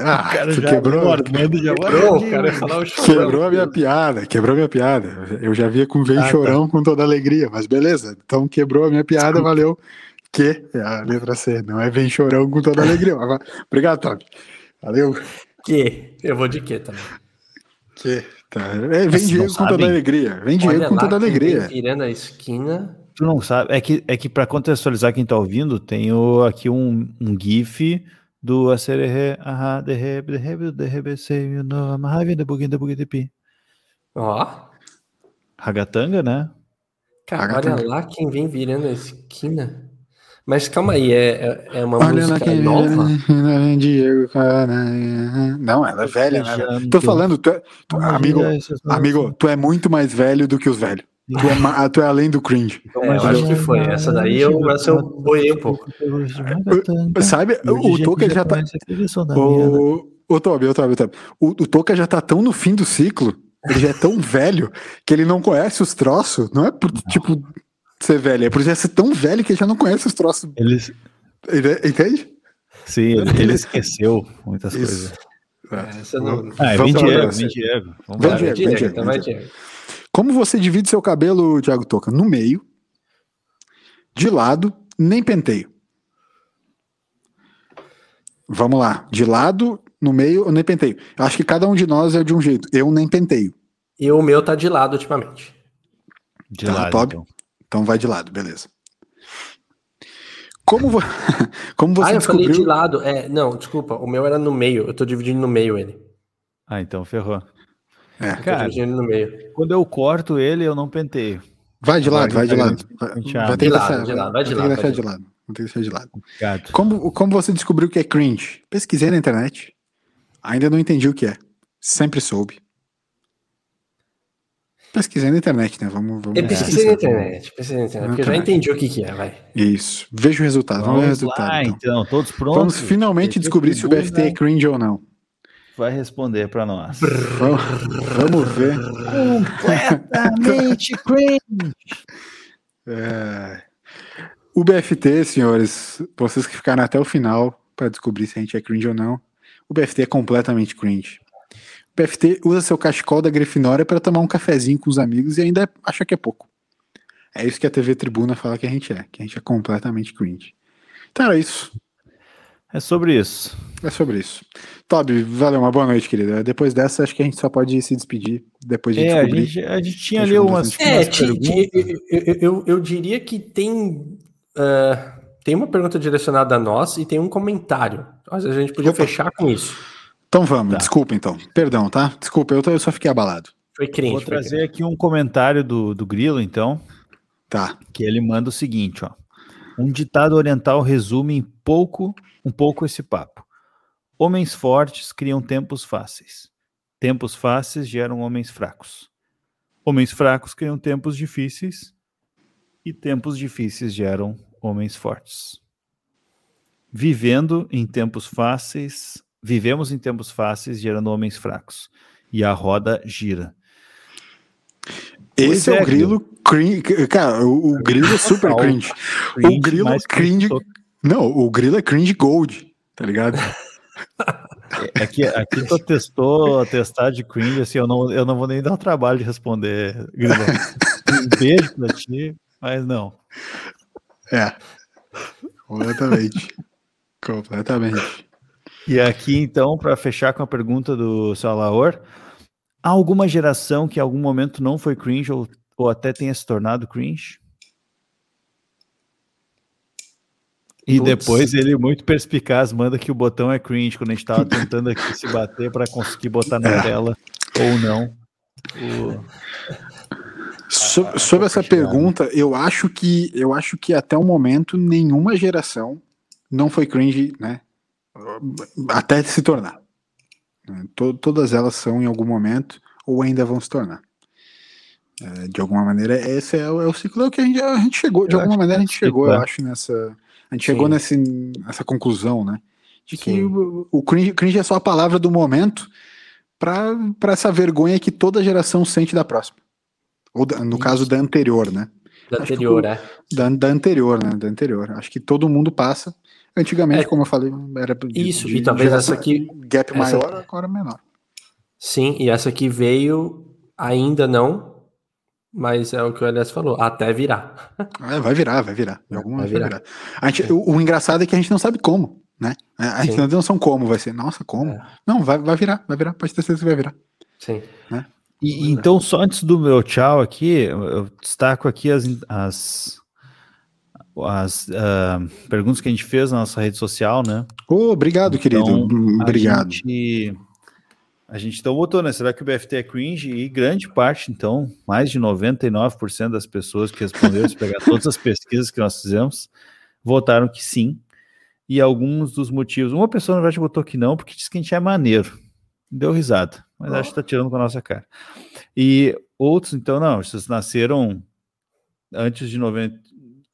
Ah, O cara tu já quebrou, o Armando já Quebrou, o cara falar o chorão. quebrou a minha piada. Quebrou a minha piada. Eu já via com Vem Ah, tá. Chorão com toda alegria. Mas beleza. Então quebrou a minha piada. Valeu. Que é a letra C. Não é Vem Chorão com toda alegria. Mas Obrigado, Tobi. Valeu. Que? Eu vou de que também? Que? Tá. É, vem Diego não com toda alegria. Vem Diego Olha com lá toda quem alegria. Virando a esquina. Tu não sabe, é que, é que para contextualizar quem tá ouvindo, tem o- aqui um, um GIF do Acererê, ahá, derrebe, derrebe, derrebe, sei, you know, I'm having the boogie, the boogie, the pi. Ó. Ragatanga, né? Cara, olha lá quem vem virando a esquina. Mas calma aí, é, é- é uma Olha música quem nova? vem Diego. cara. Não, ela é velha, né? Tô falando, tu é- tu- amigo, amigo, tu é muito mais velho do que os velhos. Tu é, tu é além do cringe. É, eu acho que foi. Essa daí eu, essa eu boiei um pouco. Sabe, o Toca já tá. O, o Tobi, o Tobi, o Tobi. O, o Toca já tá tão no fim do ciclo, ele já é tão velho, que ele não conhece os troços. Não é por, tipo, ser velho, é por já ser tão velho que ele já não conhece os troços. Ele, Ente- Entende? sim, ele, ele esqueceu muitas Isso. coisas. Essa não. Ah, é Vamos vem pra Diego, próxima. vem Diego. Vamos Vem lá. Diego, Diego, Como você divide seu cabelo, Thiago Toca? No meio, de lado, nem penteio. Vamos lá. De lado, no meio ou nem penteio? Eu acho que cada um de nós é de um jeito. Eu nem penteio. E o meu tá de lado ultimamente. De Tá, lado, Toby? então. Então vai de lado, beleza. Como, vo... [laughs] Como você ah, eu falei descobriu... de lado. É, não, desculpa. O meu era no meio. Eu tô dividindo no meio ele. Ah, então ferrou. É. Cara, no meio. quando eu corto ele, eu não penteio. Vai de lado, vai de lado. Vai, ter De que lado, deixar, de lado, vai de lado, vai de lado. Vai ter que deixar de lado. Gato. Como, como você descobriu que é cringe? Pesquisei na internet. Ainda não entendi o que é. Sempre soube. Pesquisei na internet, né? Vamos, vamos Eu pesquisei na internet. Pesquisei na internet. Porque eu já entendi o que, que é, vai. Isso. Veja o resultado. Vamos, ver o Vamos resultado. lá, então. então. Todos prontos? Vamos finalmente descobrir se o BFT é cringe ou não. Vai responder pra nós. Vamos, vamos ver. Completamente cringe. É, O BFT, senhores, vocês que ficaram até o final para descobrir se a gente é cringe ou não, o BFT é completamente cringe. O BFT usa seu cachecol da Grifinória para tomar um cafezinho com os amigos e ainda acha que é pouco. É isso que a TV Tribuna fala que a gente é, que a gente é completamente cringe. Então era isso. É sobre isso. É sobre isso. Toby, valeu, uma boa noite, querida. Depois dessa, acho que a gente só pode se despedir depois de é, descobrir. A gente, a gente tinha ali umas, é, umas perguntas. Eu, eu, eu, diria que tem, uh, tem uma pergunta direcionada a nós e tem um comentário. Às vezes a gente podia Opa. fechar com isso. Então vamos, tá. desculpa então. Perdão, tá? Desculpa, eu, eu só fiquei abalado. Foi crente. Vou trazer aqui um comentário do, do Grilo, então. Tá. Que ele manda o seguinte, ó. Um ditado oriental resume em pouco, um pouco esse papo. Homens fortes criam tempos fáceis. Tempos fáceis geram homens fracos. Homens fracos criam tempos difíceis. E tempos difíceis geram homens fortes. Vivendo em tempos fáceis, vivemos em tempos fáceis gerando homens fracos. E a roda gira. Esse é, é, o grilo cringe. Cara, o, o grilo é super [laughs] cringe. cringe. O grilo é cringe. Não, o grilo é cringe gold, tá ligado? [laughs] Aqui, é aqui tu testou testar de cringe, assim, eu não, eu não vou nem dar o trabalho de responder. Um beijo pra ti, mas não. É. Completamente. Completamente. E aqui, então, para fechar com a pergunta do Salaor, há alguma geração que em algum momento não foi cringe ou, ou até tenha se tornado cringe? E Puts. depois ele, muito perspicaz, manda que o botão é cringe quando a gente estava [laughs] tentando aqui se bater para conseguir botar na é. tela ou não. O... So, ah, sobre essa pergunta, eu acho que eu acho que até o momento nenhuma geração não foi cringe, né? Até se tornar. todas elas são em algum momento ou ainda vão se tornar. É, de alguma maneira, esse é o, é o ciclo é que a gente, a gente chegou. De eu alguma maneira, a gente chegou, eu é. acho, nessa a gente Sim. chegou nesse, nessa conclusão, né? De que o, o cringe, cringe, é só a palavra do momento para essa vergonha que toda geração sente da próxima. Ou da, no Isso. caso da anterior, né? Da Acho anterior, é. Da, da anterior, né? Da anterior. Acho que todo mundo passa. Antigamente, é, como eu falei, era de, Isso, de, e talvez essa aqui. Gap essa, maior, agora menor. Sim, e essa aqui veio ainda não, mas é o que o Elias falou, até virar. É, vai virar, vai virar. De alguma vai virar. Vai virar. A gente, o, o, engraçado é que a gente não sabe como, né? A gente Sim. não tem noção como vai ser. Nossa, como? É. Não, vai, vai virar, vai virar, pode ter certeza que vai virar. Sim. Né? E, então, só antes do meu tchau aqui, eu destaco aqui as, as, as uh, perguntas que a gente fez na nossa rede social, né? Oh, obrigado, então, querido. Obrigado. A gente, a gente então votou, né? Será que o BFT é cringe? E grande parte, então, mais de 99% das pessoas que responderam, se pegar todas as pesquisas que nós fizemos, votaram que sim. E alguns dos motivos. Uma pessoa, na verdade, votou que não, porque disse que a gente é maneiro. Deu risada, mas oh. acho que tá tirando com a nossa cara. E outros, então, não, vocês nasceram antes de 90,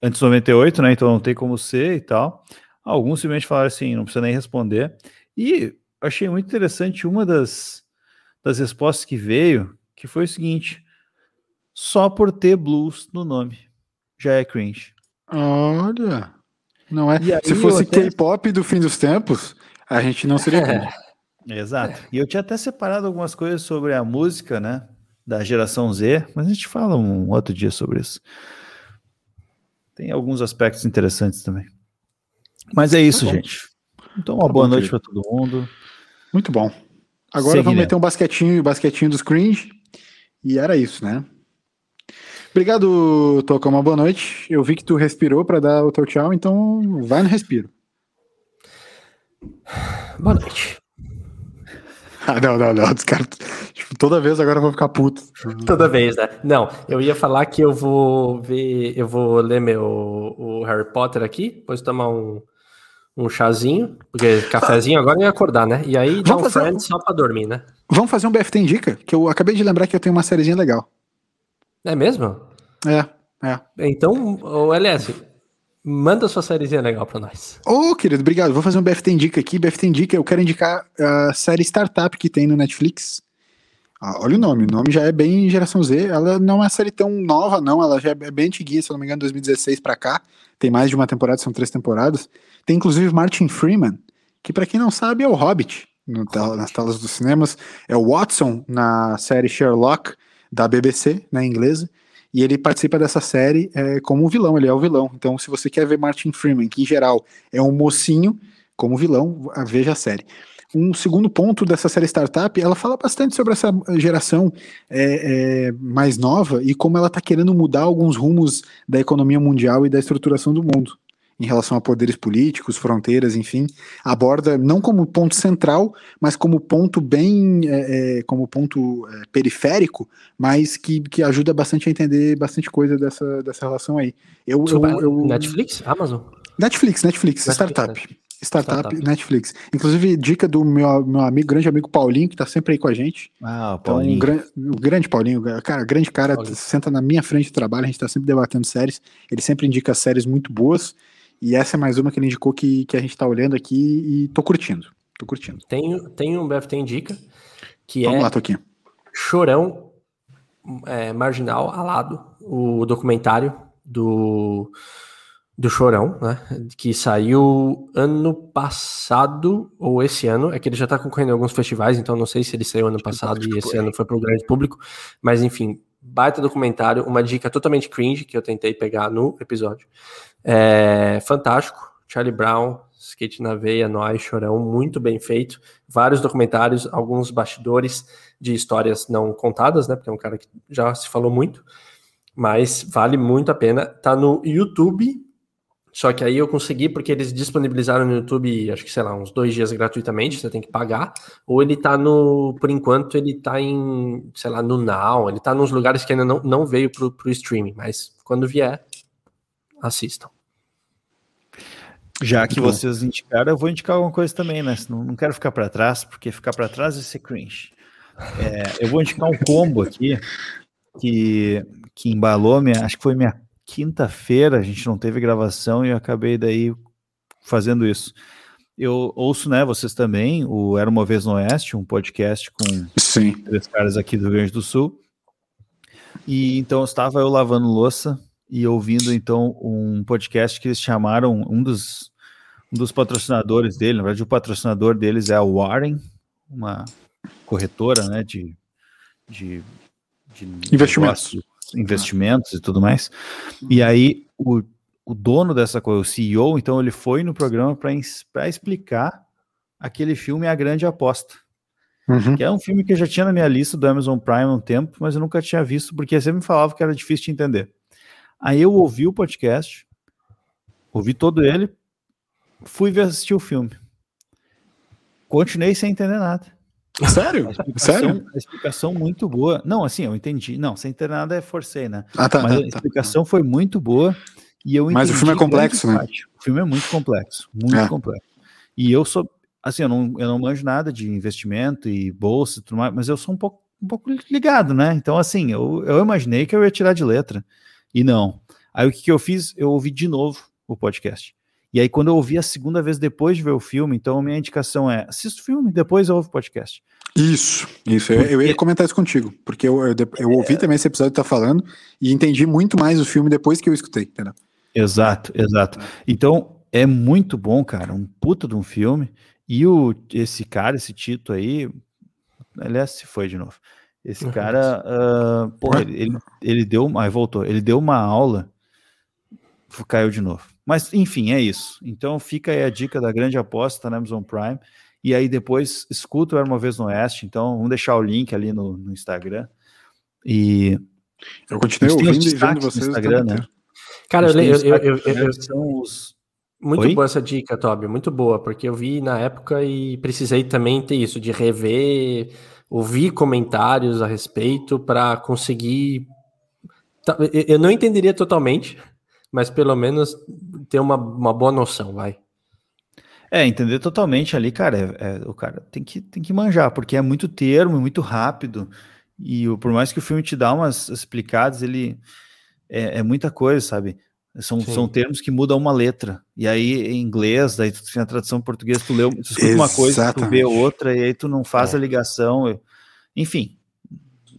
antes de 98, né? Então não tem como ser e tal. Alguns simplesmente falaram assim, não precisa nem responder. E achei muito interessante uma das, das respostas que veio, que foi o seguinte: só por ter blues no nome já é cringe. Olha, não é. Se fosse até... K-pop do fim dos tempos, a gente não seria [laughs] cringe. Exato. E eu tinha até separado algumas coisas sobre a música, né, da geração Z, mas a gente fala um outro dia sobre isso. Tem alguns aspectos interessantes também. Mas é isso, tá gente. Então, uma tá boa noite para todo mundo. Muito bom. Agora Seguiremos. vamos meter um basquetinho, basquetinho dos cringe. E era isso, né? Obrigado, Toca. Uma boa noite. Eu vi que tu respirou para dar o teu tchau, então vai no respiro. [sighs] Boa noite. [laughs] Ah, não, não, não. Os caras, tipo, toda vez agora eu vou ficar puto. Toda vez, né? Não, eu ia falar que eu vou ver, eu vou ler meu o Harry Potter aqui, depois tomar um, um chazinho, porque cafezinho agora ia acordar, né? E aí dá um um... só pra dormir, né? Vamos fazer um BFT Indica, que eu acabei de lembrar que eu tenho uma sériezinha legal. É mesmo? É, é. Então, o LS, manda sua sériezinha legal pra nós. Ô, oh, querido, obrigado. Vou fazer um BFT Indica aqui. BFT Indica, eu quero indicar a série Startup que tem no Netflix. Ah, olha o nome, o nome já é bem geração Z. Ela não é uma série tão nova, não. Ela já é bem antiguinha, se eu não me engano, 2016 pra cá. Tem mais de uma temporada, são três temporadas. Tem inclusive Martin Freeman, que para quem não sabe é o Hobbit no, nas telas dos cinemas, é o Watson na série Sherlock da BBC, na inglesa, e ele participa dessa série é, como vilão, ele é o vilão. Então, se você quer ver Martin Freeman, que em geral é um mocinho, como vilão, veja a série. um segundo ponto dessa série startup, ela fala bastante sobre essa geração é, é, mais nova e como ela está querendo mudar alguns rumos da economia mundial e da estruturação do mundo em relação a poderes políticos, fronteiras, enfim, aborda não como ponto central, mas como ponto bem, é, é, como ponto é, periférico, mas que, que ajuda bastante a entender bastante coisa dessa, dessa relação aí. Eu, eu, eu, Netflix? Amazon? Netflix, Netflix, Netflix startup. Né? Startup, startup, Netflix. Inclusive, dica do meu, meu amigo, grande amigo Paulinho, que tá sempre aí com a gente. Ah, o Paulinho. Então, um, o grande Paulinho, cara, grande cara, Paulinho. senta na minha frente de trabalho, a gente tá sempre debatendo séries. Ele sempre indica séries muito boas. E essa é mais uma que ele indicou que, que a gente tá olhando aqui e tô curtindo. Tô curtindo. Tem, tem um BF tem dica, que Vamos é lá, Toquinho. Chorão é, Marginal Alado, o documentário do do Chorão, né? Que saiu ano passado ou esse ano. É que ele já tá concorrendo em alguns festivais, então não sei se ele saiu ano passado e esse ano foi pro grande público. Mas enfim, baita documentário, uma dica totalmente cringe que eu tentei pegar no episódio. É fantástico. Charlie Brown, Skate na Veia, Nós, Chorão, muito bem feito. Vários documentários, alguns bastidores de histórias não contadas, né? Porque é um cara que já se falou muito. Mas vale muito a pena. Tá no YouTube só que aí eu consegui, porque eles disponibilizaram no YouTube, acho que, sei lá, uns dois dias gratuitamente, você tem que pagar. Ou ele tá no, por enquanto, ele tá em, sei lá, no Now, ele tá nos lugares que ainda não, não veio pro, pro streaming, mas quando vier, assistam. Já que vocês indicaram, eu vou indicar alguma coisa também, né? Não, não quero ficar para trás, porque ficar para trás é ser cringe. É, eu vou indicar um combo aqui que, que embalou minha, acho que foi minha quinta-feira, a gente não teve gravação e eu acabei daí fazendo isso. Eu ouço, né, vocês também, o Era Uma Vez no Oeste, um podcast com Sim. três caras aqui do Rio Grande do Sul. E então estava eu lavando louça e ouvindo então um podcast que eles chamaram um dos um dos patrocinadores dele, na verdade o patrocinador deles é a Warren, uma corretora, né, de, de, de investimentos investimentos e tudo mais. E uhum. aí o, o dono dessa coisa, o CEO, então ele foi no programa para explicar aquele filme A Grande Aposta. Uhum. Que é um filme que eu já tinha na minha lista do Amazon Prime há um tempo, mas eu nunca tinha visto, porque sempre me falava que era difícil de entender. Aí eu ouvi o podcast, ouvi todo ele, fui ver assistir o filme. Continuei sem entender nada. Sério? A Sério? A explicação muito boa. Não, assim, eu entendi. Não, sem ter nada é forcei, né? Ah, tá, Mas tá, a tá. explicação tá. foi muito boa e eu Mas o filme é complexo, né? O filme é muito complexo, muito é. complexo. E eu sou, assim, eu não, eu não manjo nada de investimento e bolsa e tudo mais, mas eu sou um pouco, um pouco ligado, né? Então, assim, eu, eu imaginei que eu ia tirar de letra. E não. Aí o que, que eu fiz? Eu ouvi de novo o podcast. E aí, quando eu ouvi a segunda vez depois de ver o filme, então a minha indicação é: assista o filme, depois eu ouvo o podcast. Isso, isso. Eu, eu ia comentar isso contigo, porque eu, eu, eu ouvi é... também esse episódio que tá falando e entendi muito mais o filme depois que eu escutei, entendeu? Exato, exato. Então, é muito bom, cara, um puta de um filme. E o, esse cara, esse Tito aí, aliás, se foi de novo. Esse uhum. cara, uh, porra, ele, ele, ele deu, aí voltou, ele deu uma aula, caiu de novo. Mas, enfim, é isso. Então, fica aí a dica da grande aposta na Amazon Prime. E aí depois escuta o Era Uma Vez no Oeste. Então, vamos deixar o link ali no, no Instagram. E... Eu continuei ouvindo e vendo vocês no Instagram, né? Cara, eu, eu, eu, eu, são os... Muito Oi? boa essa dica, Toby, muito boa, porque eu vi na época e precisei também ter isso, de rever, ouvir comentários a respeito para conseguir. Eu não entenderia totalmente, mas pelo menos ter uma, uma boa noção, vai. É, entender totalmente ali, cara, é, é, o cara tem que, tem que manjar, porque é muito termo, muito rápido, e por mais que o filme te dá umas explicadas, ele é, é muita coisa, sabe? São, são termos que mudam uma letra. E aí, em inglês, daí tu tem a tradução em português, tu leu, tu escuta uma coisa, tu vê outra, e aí tu não faz é. a ligação. Enfim,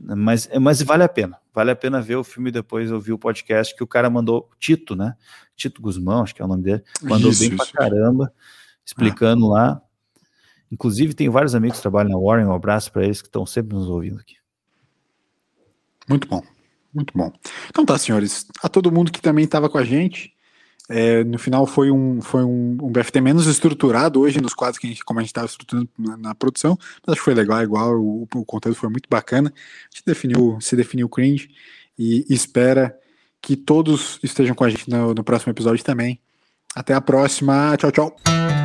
mas, mas vale a pena. Vale a pena ver o filme depois ouvir o podcast que o cara mandou, Tito, né? Tito Guzmão, acho que é o nome dele, mandou isso, bem isso. pra caramba, explicando lá. Inclusive, tem vários amigos que trabalham na Warren, um abraço para eles que estão sempre nos ouvindo aqui. Muito bom, muito bom. Então tá, senhores, a todo mundo que também estava com a gente, É, no final foi um, foi um, um, BFT menos estruturado hoje nos quadros que a gente, como a gente estava estruturando na, na, produção, mas acho que foi legal, igual, o, o conteúdo foi muito bacana. A gente definiu, se definiu cringe e espera que todos estejam com a gente no, no próximo episódio também. Até a próxima. Tchau, tchau.